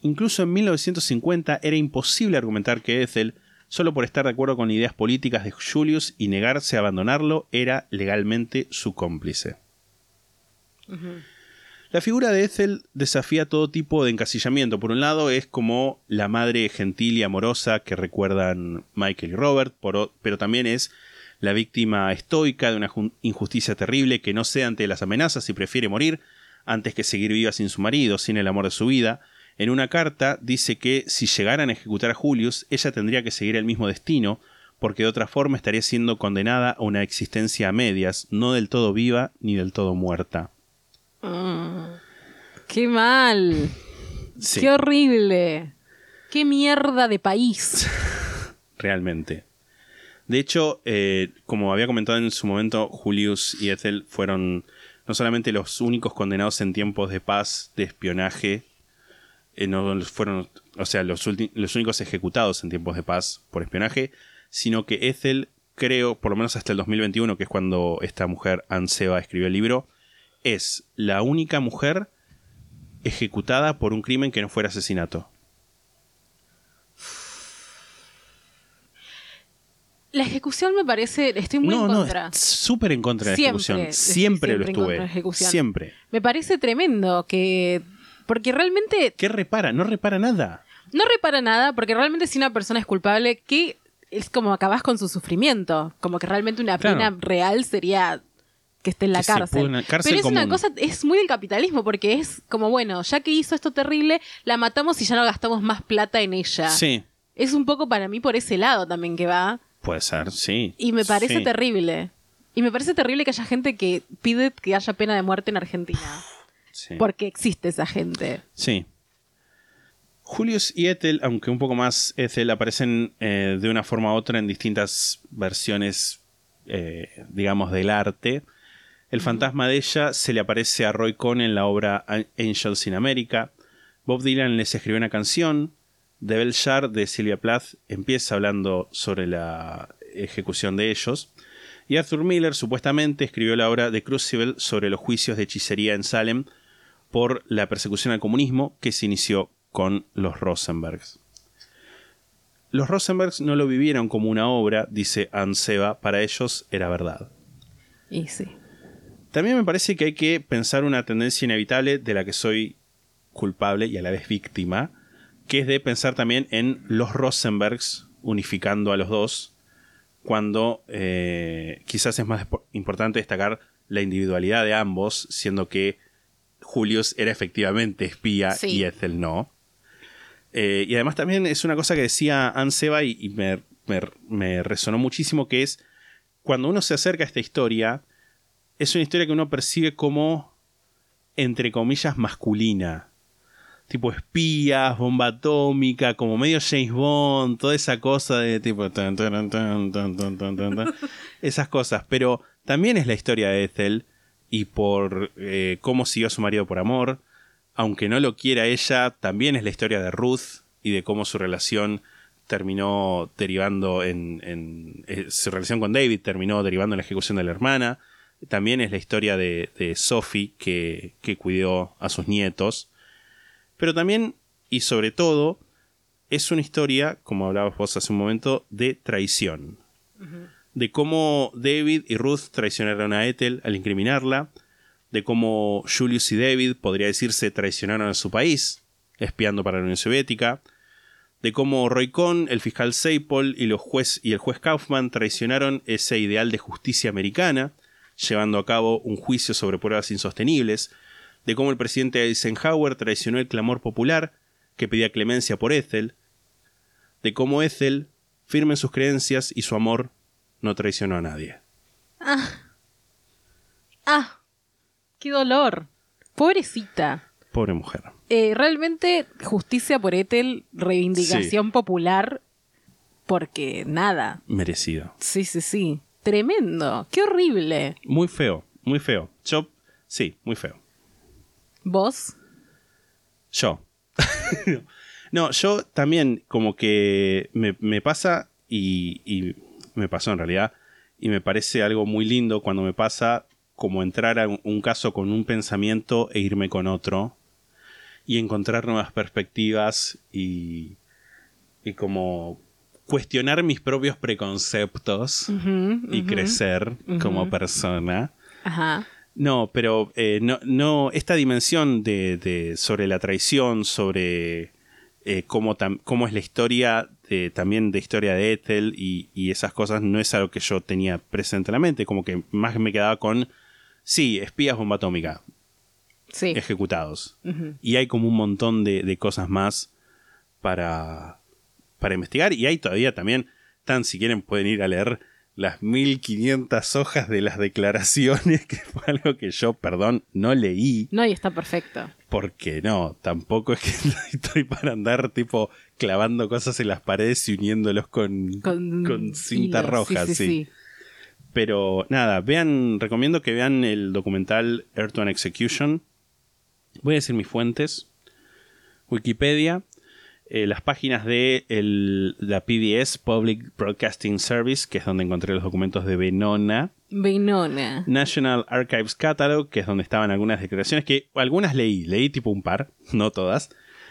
Incluso en 1950 era imposible argumentar que Ethel, solo por estar de acuerdo con ideas políticas de Julius y negarse a abandonarlo, era legalmente su cómplice. La figura de Ethel desafía todo tipo de encasillamiento. Por un lado es como la madre gentil y amorosa que recuerdan Michael y Robert, por pero también es la víctima estoica de una injusticia terrible que no cede ante las amenazas y prefiere morir antes que seguir viva sin su marido, sin el amor de su vida. En una carta dice que si llegaran a ejecutar a Julius, ella tendría que seguir el mismo destino, porque de otra forma estaría siendo condenada a una existencia a medias, no del todo viva ni del todo muerta. Qué mal. Sí. Qué horrible. Qué mierda de país. realmente. De hecho, eh, como había comentado en su momento, Julius y Ethel fueron no solamente los únicos condenados en tiempos de paz de espionaje, eh, no fueron, o sea, los, los únicos ejecutados en tiempos de paz por espionaje, sino que Ethel, creo, por lo menos hasta el 2021, que es cuando esta mujer, Anseba, escribió el libro, es la única mujer ejecutada por un crimen que no fuera asesinato. La ejecución me parece, estoy muy no, en no, contra. es súper en contra de la Siempre, ejecución. Siempre, lo siempre de estuve. Siempre. Me parece tremendo que... Porque realmente ¿Qué repara? No repara nada. no repara nada, porque realmente si una persona es culpable, que es como acabas con su sufrimiento. Como que realmente una Claro. pena real sería que esté en la cárcel. Pero es una cosa, es muy el capitalismo, porque es como, bueno, ya que hizo esto terrible, la matamos y ya no gastamos más plata en ella. Sí, Es un poco para mí por ese lado también que va. puede ser, sí. Y me parece Sí. terrible. Y me parece terrible que haya gente que pide que haya pena de muerte en Argentina. Sí. Porque existe esa gente. Sí. Julius y Ethel, aunque un poco más Ethel, aparecen eh, de una forma u otra en distintas versiones, eh, digamos, del arte. El fantasma de ella se le aparece a Roy Cohn en la obra Angels in America. Bob Dylan les escribió una canción. The Bell Jar de Sylvia Plath empieza hablando sobre la ejecución de ellos. Y Arthur Miller supuestamente escribió la obra The Crucible sobre los juicios de hechicería en Salem por la persecución al comunismo que se inició con los Rosenbergs. Los Rosenbergs no lo vivieron como una obra, dice Anseba, para ellos era verdad. Y sí. También me parece que hay que pensar una tendencia inevitable de la que soy culpable y a la vez víctima, que es de pensar también en los Rosenbergs unificando a los dos, cuando eh, quizás es más importante destacar la individualidad de ambos, siendo que Julius era efectivamente espía Sí. y Ethel no. Eh, y además también es una cosa que decía Anseba y, y me, me- me resonó muchísimo, que es cuando uno se acerca a esta historia, es una historia que uno percibe como, entre comillas, masculina. Tipo espías, bomba atómica, como medio James Bond, toda esa cosa de tipo... tan, tan, tan. Esas cosas. Pero también es la historia de Ethel y por eh, cómo siguió a su marido por amor. Aunque no lo quiera ella, también es la historia de Ruth y de cómo su relación terminó derivando en, eh, su relación con David terminó derivando en la ejecución de la hermana. También es la historia de, de Sophie que, que cuidó a sus nietos. Pero también, y sobre todo, es una historia, como hablabas vos hace un momento, de traición. De cómo David y Ruth traicionaron a Ethel al incriminarla. De cómo Julius y David, podría decirse, traicionaron a su país, espiando para la Unión Soviética. De cómo Roy Cohn, el fiscal Seipol y, los juez, y el juez Kaufman traicionaron ese ideal de justicia americana, llevando a cabo un juicio sobre pruebas insostenibles de cómo el presidente Eisenhower traicionó el clamor popular que pedía clemencia por Ethel, de cómo Ethel, firme en sus creencias y su amor, no traicionó a nadie. Ah, qué dolor. Pobrecita. Pobre mujer. Eh, realmente justicia por Ethel, reivindicación popular, porque nada. Merecido. Sí, sí, sí. Tremendo. Qué horrible. Muy feo, muy feo. Yo, sí, muy feo. ¿Vos? Yo. no, yo también como que me, me pasa y, y me pasó en realidad y me parece algo muy lindo cuando me pasa como entrar a un, caso con un pensamiento e irme con otro y encontrar nuevas perspectivas y, y como cuestionar mis propios preconceptos y crecer como persona. Ajá. No, pero eh, no, no, esta dimensión de, de- sobre la traición, sobre eh, cómo, tam- cómo es la historia, de, también de historia de Ethel y, y esas cosas, no es algo que yo tenía presente en la mente, como que más me quedaba con, sí, espías bomba atómica, Sí. ejecutados. Y hay como un montón de, de cosas más para, para investigar. Y hay todavía también, tan si quieren pueden ir a leer las 1500 hojas de las declaraciones, que fue algo que yo, perdón, no leí. No, y está perfecto. Porque no, tampoco es que estoy para andar tipo clavando cosas en las paredes y uniéndolos con, Con, con cinta roja, sí, Pero nada, vean, recomiendo que vean el documental Earth to an Execution. Voy a decir mis fuentes. Wikipedia, eh, las páginas de el- la PBS, Public Broadcasting Service, que es donde encontré los documentos de Venona. Venona. National Archives Catalog, que es donde estaban algunas declaraciones que algunas leí, leí tipo un par, no todas.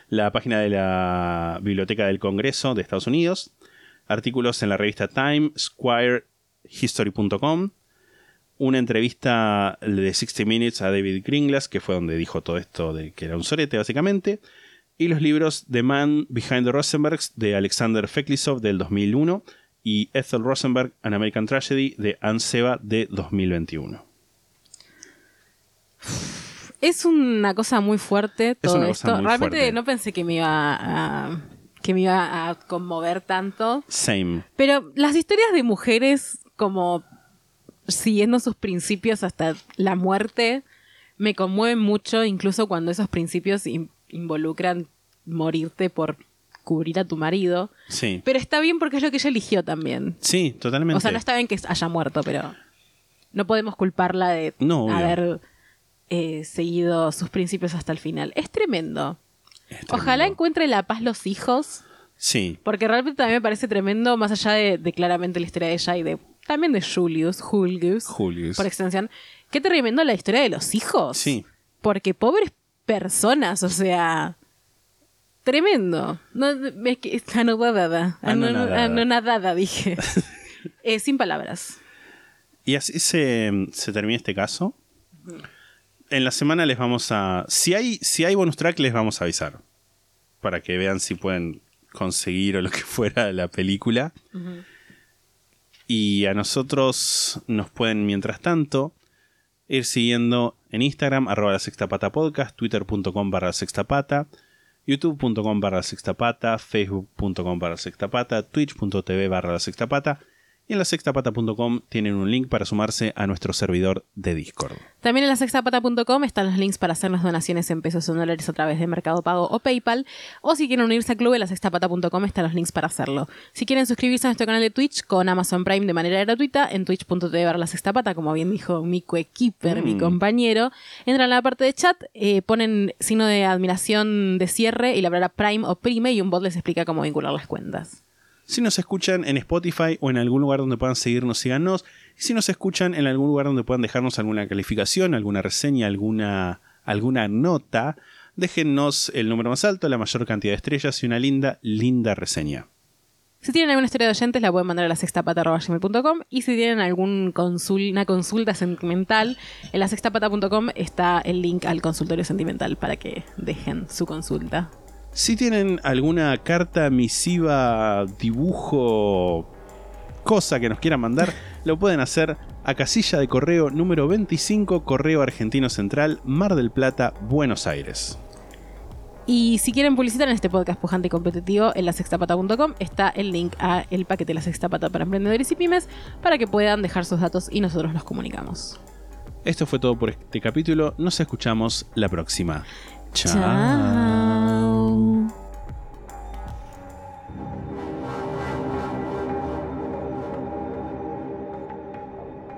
La página de la Biblioteca del Congreso de Estados Unidos, artículos en la revista Time, Squire, History.com, una entrevista de 60 Minutes a David Gringlas, que fue donde dijo todo esto de que era un sorete básicamente, y los libros The Man Behind the Rosenbergs de Alexander Feklisov del 2001 y Ethel Rosenberg, An American Tragedy de Anne Seba de 2021. Es una cosa muy fuerte todo esto. Realmente fuerte. no pensé que me iba a que me iba a conmover tanto. Same. Pero las historias de mujeres como siguiendo sus principios hasta la muerte me conmueven mucho, incluso cuando esos principios in- involucran morirte por cubrir a tu marido. Sí. Pero está bien porque es lo que ella eligió también. Sí, totalmente. O sea, no está bien que haya muerto, pero no podemos culparla de No, haber eh, seguido sus principios hasta el final. Es tremendo. Es Ojalá tremendo. encuentre la paz los hijos, Sí, porque realmente también me parece tremendo, más allá de, de claramente la historia de ella y de también de Julius, Julius, Julius. por extensión. Qué tremendo la historia de los hijos. Sí. Porque pobres personas, o sea, tremendo. No, es que. Anonadada. Anonadada, dije. Eh, sin palabras. Y así se, se termina este caso. En la semana les vamos a. Si hay, si hay bonus track, les vamos a avisar. Para que vean si pueden conseguir o lo que fuera la película. Y a nosotros nos pueden, mientras tanto, ir siguiendo en Instagram, arroba la sexta pata podcast, twitter.com barra sexta pata, youtube.com barra sexta pata, facebook.com barra sexta pata, twitch.tv barra la sexta pata. Y en la sextapata.com tienen un link para sumarse a nuestro servidor de Discord. También en la sextapata.com están los links para hacernos donaciones en pesos o dólares a través de Mercado Pago o PayPal. O si quieren unirse al club, en la sextapata.com están los links para hacerlo. Si quieren suscribirse a nuestro canal de Twitch con Amazon Prime de manera gratuita, en twitch.tv barra la sextapata, como bien dijo mi coequiper, mi compañero, entran a la parte de chat, eh, ponen signo de admiración de cierre y la palabra Prime o Prime y un bot les explica cómo vincular las cuentas. Si nos escuchan en Spotify o en algún lugar donde puedan seguirnos, síganos. Y si nos escuchan en algún lugar donde puedan dejarnos alguna calificación, alguna reseña, alguna, alguna nota, déjennos el número más alto, la mayor cantidad de estrellas y una linda, linda reseña. Si tienen alguna historia de oyentes, la pueden mandar a la sextapata.gmail.com y si tienen algún consul- una consulta sentimental, en la sextapata.com está el link al consultorio sentimental para que dejen su consulta. Si tienen alguna carta, misiva, dibujo, cosa que nos quieran mandar, lo pueden hacer a casilla de correo número 25, Correo Argentino Central, Mar del Plata, Buenos Aires. Y si quieren publicitar en este podcast pujante y competitivo, en la sextapata.com está el link a el paquete de la sextapata para emprendedores y pymes para que puedan dejar sus datos y nosotros los comunicamos. Esto fue todo por este capítulo. Nos escuchamos la próxima. Chao.